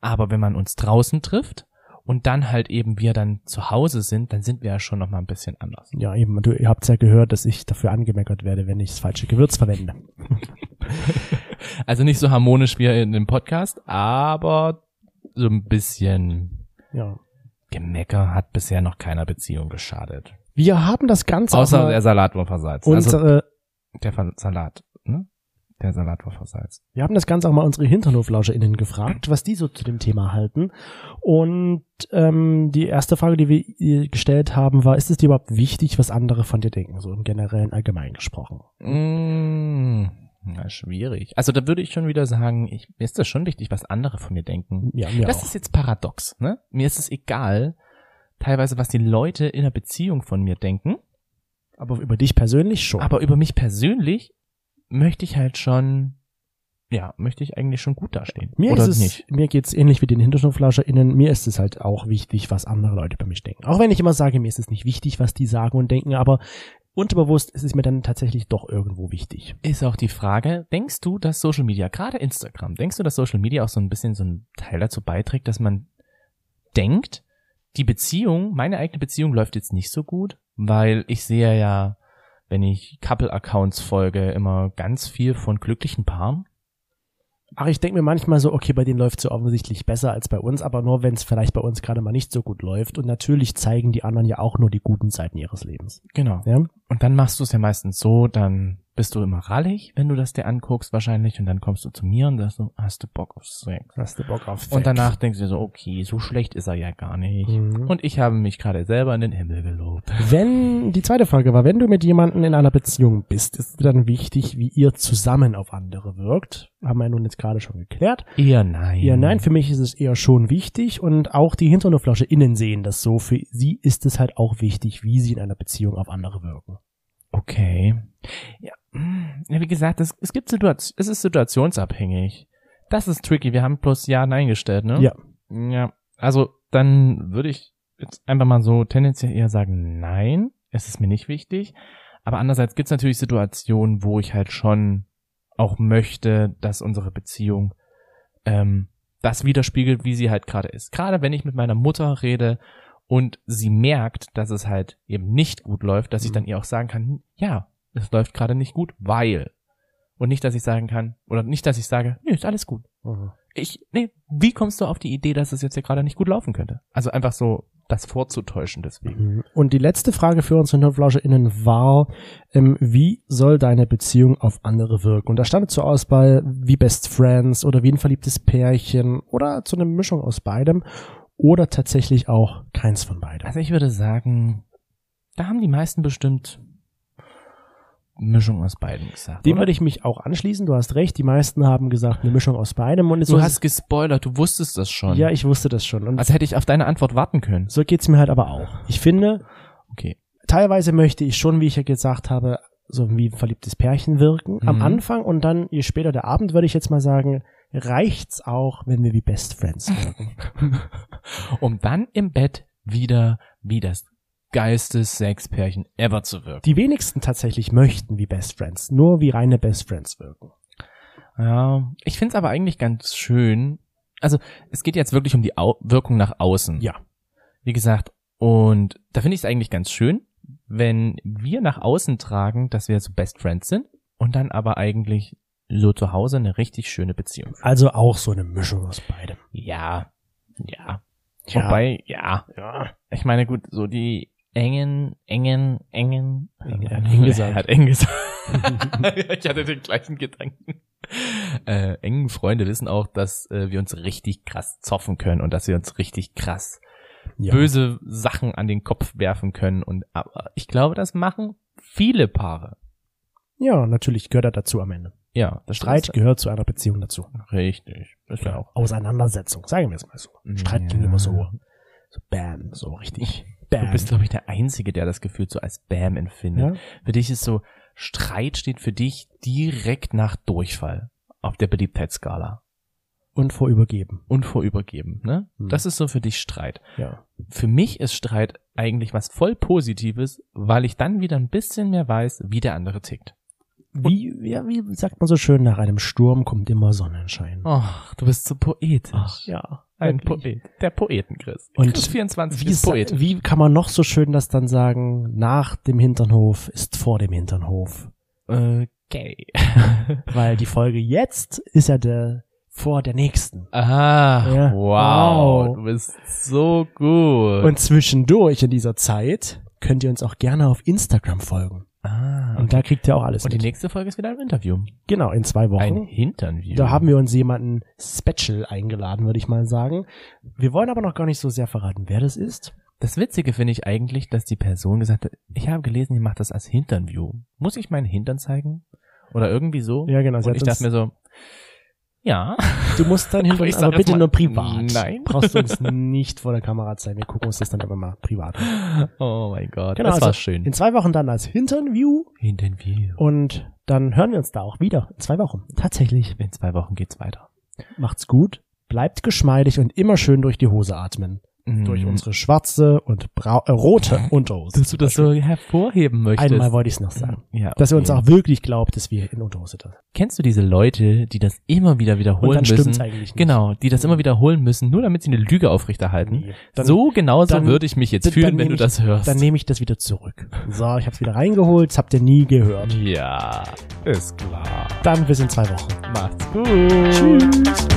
Speaker 3: aber wenn man uns draußen trifft und dann halt eben wir dann zu Hause sind, dann sind wir ja schon noch mal ein bisschen anders.
Speaker 1: Ja, eben, du, ihr habt ja gehört, dass ich dafür angemeckert werde, wenn ich das falsche Gewürz verwende.
Speaker 3: Also nicht so harmonisch wie in dem Podcast, aber so ein bisschen
Speaker 1: Ja.
Speaker 3: Gemecker hat bisher noch keiner Beziehung geschadet.
Speaker 1: Wir haben das Ganze
Speaker 3: Außer der
Speaker 1: mal
Speaker 3: Salat war versalzen. Also
Speaker 1: unsere,
Speaker 3: der Ver Salat? Der Salat war versalzen.
Speaker 1: Wir haben das Ganze auch mal unsere HinternhoflauscherInnen gefragt, was die so zu dem Thema halten. Und ähm, die erste Frage, die wir ihr gestellt haben, war, ist es dir überhaupt wichtig, was andere von dir denken, so im generellen allgemein gesprochen?
Speaker 3: Mm, na, schwierig. Also da würde ich schon wieder sagen, ich, mir ist das schon wichtig, was andere von mir denken.
Speaker 1: Ja, mir
Speaker 3: das
Speaker 1: auch.
Speaker 3: ist jetzt paradox, ne? Mir ist es egal, teilweise, was die Leute in einer Beziehung von mir denken.
Speaker 1: Aber über dich persönlich schon.
Speaker 3: Aber über mich persönlich möchte ich halt schon, ja, möchte ich eigentlich schon gut dastehen.
Speaker 1: mir
Speaker 3: Oder
Speaker 1: ist es,
Speaker 3: nicht.
Speaker 1: mir geht's ähnlich wie den HinternhoflauscherInnen. Mir ist es halt auch wichtig, was andere Leute über mich denken. Auch wenn ich immer sage, mir ist es nicht wichtig, was die sagen und denken, aber unterbewusst ist es mir dann tatsächlich doch irgendwo wichtig.
Speaker 3: Ist auch die Frage, denkst du, dass Social Media, gerade Instagram, denkst du, dass Social Media auch so ein bisschen so ein Teil dazu beiträgt, dass man denkt, die Beziehung, meine eigene Beziehung läuft jetzt nicht so gut, weil ich sehe ja, wenn ich Couple-Accounts folge, immer ganz viel von glücklichen Paaren.
Speaker 1: Ach, ich denke mir manchmal so, okay, bei denen läuft so offensichtlich besser als bei uns, aber nur wenn es vielleicht bei uns gerade mal nicht so gut läuft. Und natürlich zeigen die anderen ja auch nur die guten Seiten ihres Lebens.
Speaker 3: Genau.
Speaker 1: Ja?
Speaker 3: Und dann machst du es ja meistens so, dann bist du immer rallig, wenn du das dir anguckst wahrscheinlich, und dann kommst du zu mir und sagst so, hast du Bock auf Sex?
Speaker 1: Hast du Bock auf
Speaker 3: Und danach denkst du dir so, okay, so schlecht ist er ja gar nicht.
Speaker 1: Mhm.
Speaker 3: Und ich habe mich gerade selber in den Himmel gelobt.
Speaker 1: Wenn, die zweite Frage war, wenn du mit jemandem in einer Beziehung bist, ist es dann wichtig, wie ihr zusammen auf andere wirkt. Haben wir ja nun jetzt gerade schon geklärt.
Speaker 3: Eher nein.
Speaker 1: Ja, nein, für mich ist es eher schon wichtig und auch die Hinterhoflasche innen sehen das so. Für sie ist es halt auch wichtig, wie sie in einer Beziehung auf andere wirken.
Speaker 3: Okay. Ja, mm, ja wie gesagt, es, es gibt Situation, es ist situationsabhängig. Das ist tricky. Wir haben bloß Ja, Nein gestellt, ne?
Speaker 1: Ja.
Speaker 3: Ja. Also, dann würde ich jetzt einfach mal so tendenziell eher sagen, nein, es ist mir nicht wichtig. Aber andererseits gibt es natürlich Situationen, wo ich halt schon auch möchte, dass unsere Beziehung ähm, das widerspiegelt, wie sie halt gerade ist. Gerade wenn ich mit meiner Mutter rede und sie merkt, dass es halt eben nicht gut läuft, dass ich
Speaker 1: Mhm.
Speaker 3: dann ihr auch sagen kann, ja, es läuft gerade nicht gut, weil. Und nicht, dass ich sagen kann, oder nicht, dass ich sage, nö, ist alles gut.
Speaker 1: Mhm.
Speaker 3: Ich, nee, wie kommst du auf die Idee, dass es jetzt hier gerade nicht gut laufen könnte? Also einfach so das vorzutäuschen deswegen.
Speaker 1: Mhm. Und die letzte Frage für unsere HirnflauscherInnen war, ähm, wie soll deine Beziehung auf andere wirken? Und da stand zur Auswahl wie Best Friends oder wie ein verliebtes Pärchen oder zu einer Mischung aus beidem oder tatsächlich auch keins von beidem.
Speaker 3: Also ich würde sagen, da haben die meisten bestimmt Mischung aus beiden gesagt.
Speaker 1: Dem
Speaker 3: oder?
Speaker 1: würde ich mich auch anschließen. Du hast recht. Die meisten haben gesagt, eine Mischung aus beidem. Und
Speaker 3: Du hast gespoilert, du wusstest das schon.
Speaker 1: ja, ich wusste das schon. Und
Speaker 3: also hätte ich auf deine Antwort warten können.
Speaker 1: so geht's mir halt aber auch. Ich finde,
Speaker 3: Okay.
Speaker 1: teilweise möchte ich schon, wie ich ja gesagt habe, so wie ein verliebtes Pärchen wirken am
Speaker 3: Mhm.
Speaker 1: Anfang und dann, je später der Abend, würde ich jetzt mal sagen, reicht's auch, wenn wir wie Best Friends wirken.
Speaker 3: um dann im Bett wieder wie das geilste Sexpärchen ever zu wirken.
Speaker 1: Die wenigsten tatsächlich möchten wie Best Friends, nur wie reine Best Friends wirken.
Speaker 3: Ja, ich find's aber eigentlich ganz schön. Also es geht jetzt wirklich um die Au Wirkung nach außen.
Speaker 1: Ja.
Speaker 3: Wie gesagt, und da finde ich es eigentlich ganz schön, wenn wir nach außen tragen, dass wir so Best Friends sind und dann aber eigentlich so zu Hause eine richtig schöne Beziehung.
Speaker 1: Also auch so eine Mischung aus beidem.
Speaker 3: Ja, ja.
Speaker 1: Ja.
Speaker 3: Wobei, ja,
Speaker 1: Ja.
Speaker 3: ich meine, gut, so die engen, engen, engen.
Speaker 1: Er hat eng gesagt.
Speaker 3: Er hat eng gesagt. ich hatte den gleichen Gedanken. Äh, engen Freunde wissen auch, dass äh, wir uns richtig krass zoffen können und dass wir uns richtig krass
Speaker 1: ja.
Speaker 3: böse Sachen an den Kopf werfen können. Und aber ich glaube, das machen viele Paare.
Speaker 1: Ja, natürlich gehört er dazu am Ende.
Speaker 3: Ja, das
Speaker 1: Streit gehört zu einer Beziehung dazu.
Speaker 3: Richtig. Das ist ja auch.
Speaker 1: Auseinandersetzung, sagen wir es mal so. Streit
Speaker 3: Ja.
Speaker 1: ging immer so, so bam, so richtig bam.
Speaker 3: Du bist, glaube ich, der Einzige, der das Gefühl so als Bam empfindet.
Speaker 1: ja?
Speaker 3: Für dich ist so, Streit steht für dich direkt nach Durchfall auf der Beliebtheitsskala.
Speaker 1: Und vorübergeben.
Speaker 3: Und vorübergeben, ne?
Speaker 1: Hm.
Speaker 3: Das ist so für dich Streit.
Speaker 1: Ja.
Speaker 3: Für mich ist Streit eigentlich was voll Positives, weil ich dann wieder ein bisschen mehr weiß, wie der andere tickt.
Speaker 1: Wie, ja, wie sagt man so schön, nach einem Sturm kommt immer Sonnenschein.
Speaker 3: Ach, du bist so poetisch.
Speaker 1: Ach, ja.
Speaker 3: Ein. Poet. Der Poeten-Chris.
Speaker 1: Und
Speaker 3: Chris 24
Speaker 1: Wie,
Speaker 3: ist Poet.
Speaker 1: wie kann man noch so schön das dann sagen? Nach dem Hinternhof ist vor dem Hinternhof.
Speaker 3: Okay.
Speaker 1: Weil die Folge jetzt ist ja der vor der nächsten.
Speaker 3: Aha,
Speaker 1: Ja.
Speaker 3: wow,
Speaker 1: Wow.
Speaker 3: du bist so gut.
Speaker 1: Und zwischendurch in dieser Zeit könnt ihr uns auch gerne auf Instagram folgen. Und da kriegt ihr auch alles
Speaker 3: Und die
Speaker 1: mit.
Speaker 3: nächste Folge ist wieder ein Interview.
Speaker 1: Genau, in zwei
Speaker 3: Ein
Speaker 1: Wochen.
Speaker 3: Hinternview.
Speaker 1: Da haben wir uns jemanden special eingeladen, würde ich mal sagen. Wir wollen aber noch gar nicht so sehr verraten, wer das ist.
Speaker 3: Das Witzige finde ich eigentlich, dass die Person gesagt hat, ich habe gelesen, ihr macht das als Hinternview. Muss ich meinen Hintern zeigen? Oder irgendwie so?
Speaker 1: Ja, genau.
Speaker 3: Und ich dachte mir so, ja.
Speaker 1: Du musst
Speaker 3: Aber
Speaker 1: Hintern,
Speaker 3: ich
Speaker 1: aber,
Speaker 3: jetzt
Speaker 1: bitte
Speaker 3: mal,
Speaker 1: nur privat.
Speaker 3: nein.
Speaker 1: Brauchst du uns nicht vor der Kamera zeigen. Wir gucken uns das dann aber mal privat an.
Speaker 3: Oh mein Gott,
Speaker 1: Genau,
Speaker 3: das war
Speaker 1: also
Speaker 3: schön.
Speaker 1: In zwei Wochen dann als Hinternview
Speaker 3: Hinternview.
Speaker 1: und dann hören wir uns da auch wieder. In zwei Wochen. Tatsächlich.
Speaker 3: In zwei Wochen geht's weiter.
Speaker 1: Macht's gut. Bleibt geschmeidig und immer schön durch die Hose atmen. Durch
Speaker 3: Mm.
Speaker 1: unsere schwarze und brau äh, rote Unterhose.
Speaker 3: Dass du das so hervorheben möchtest.
Speaker 1: Einmal wollte ich es noch sagen.
Speaker 3: ja,
Speaker 1: Dass ihr uns
Speaker 3: okay.
Speaker 1: auch wirklich glaubt, dass wir in Unterhose sind.
Speaker 3: Kennst du diese Leute, die das immer wieder
Speaker 1: Und
Speaker 3: wiederholen
Speaker 1: dann stimmt's
Speaker 3: müssen?
Speaker 1: eigentlich nicht.
Speaker 3: Genau, die das immer wiederholen müssen, nur damit sie eine Lüge aufrechterhalten.
Speaker 1: Nee. Dann,
Speaker 3: so genauso
Speaker 1: dann-
Speaker 3: würde ich mich jetzt
Speaker 1: dann
Speaker 3: fühlen, wenn du
Speaker 1: ich-
Speaker 3: das hörst.
Speaker 1: Dann nehme ich das wieder zurück. So, ich hab's wieder reingeholt. Das habt ihr nie gehört.
Speaker 3: ja, ist klar.
Speaker 1: Dann bis in zwei Wochen.
Speaker 3: Macht's gut.
Speaker 1: Tschüss.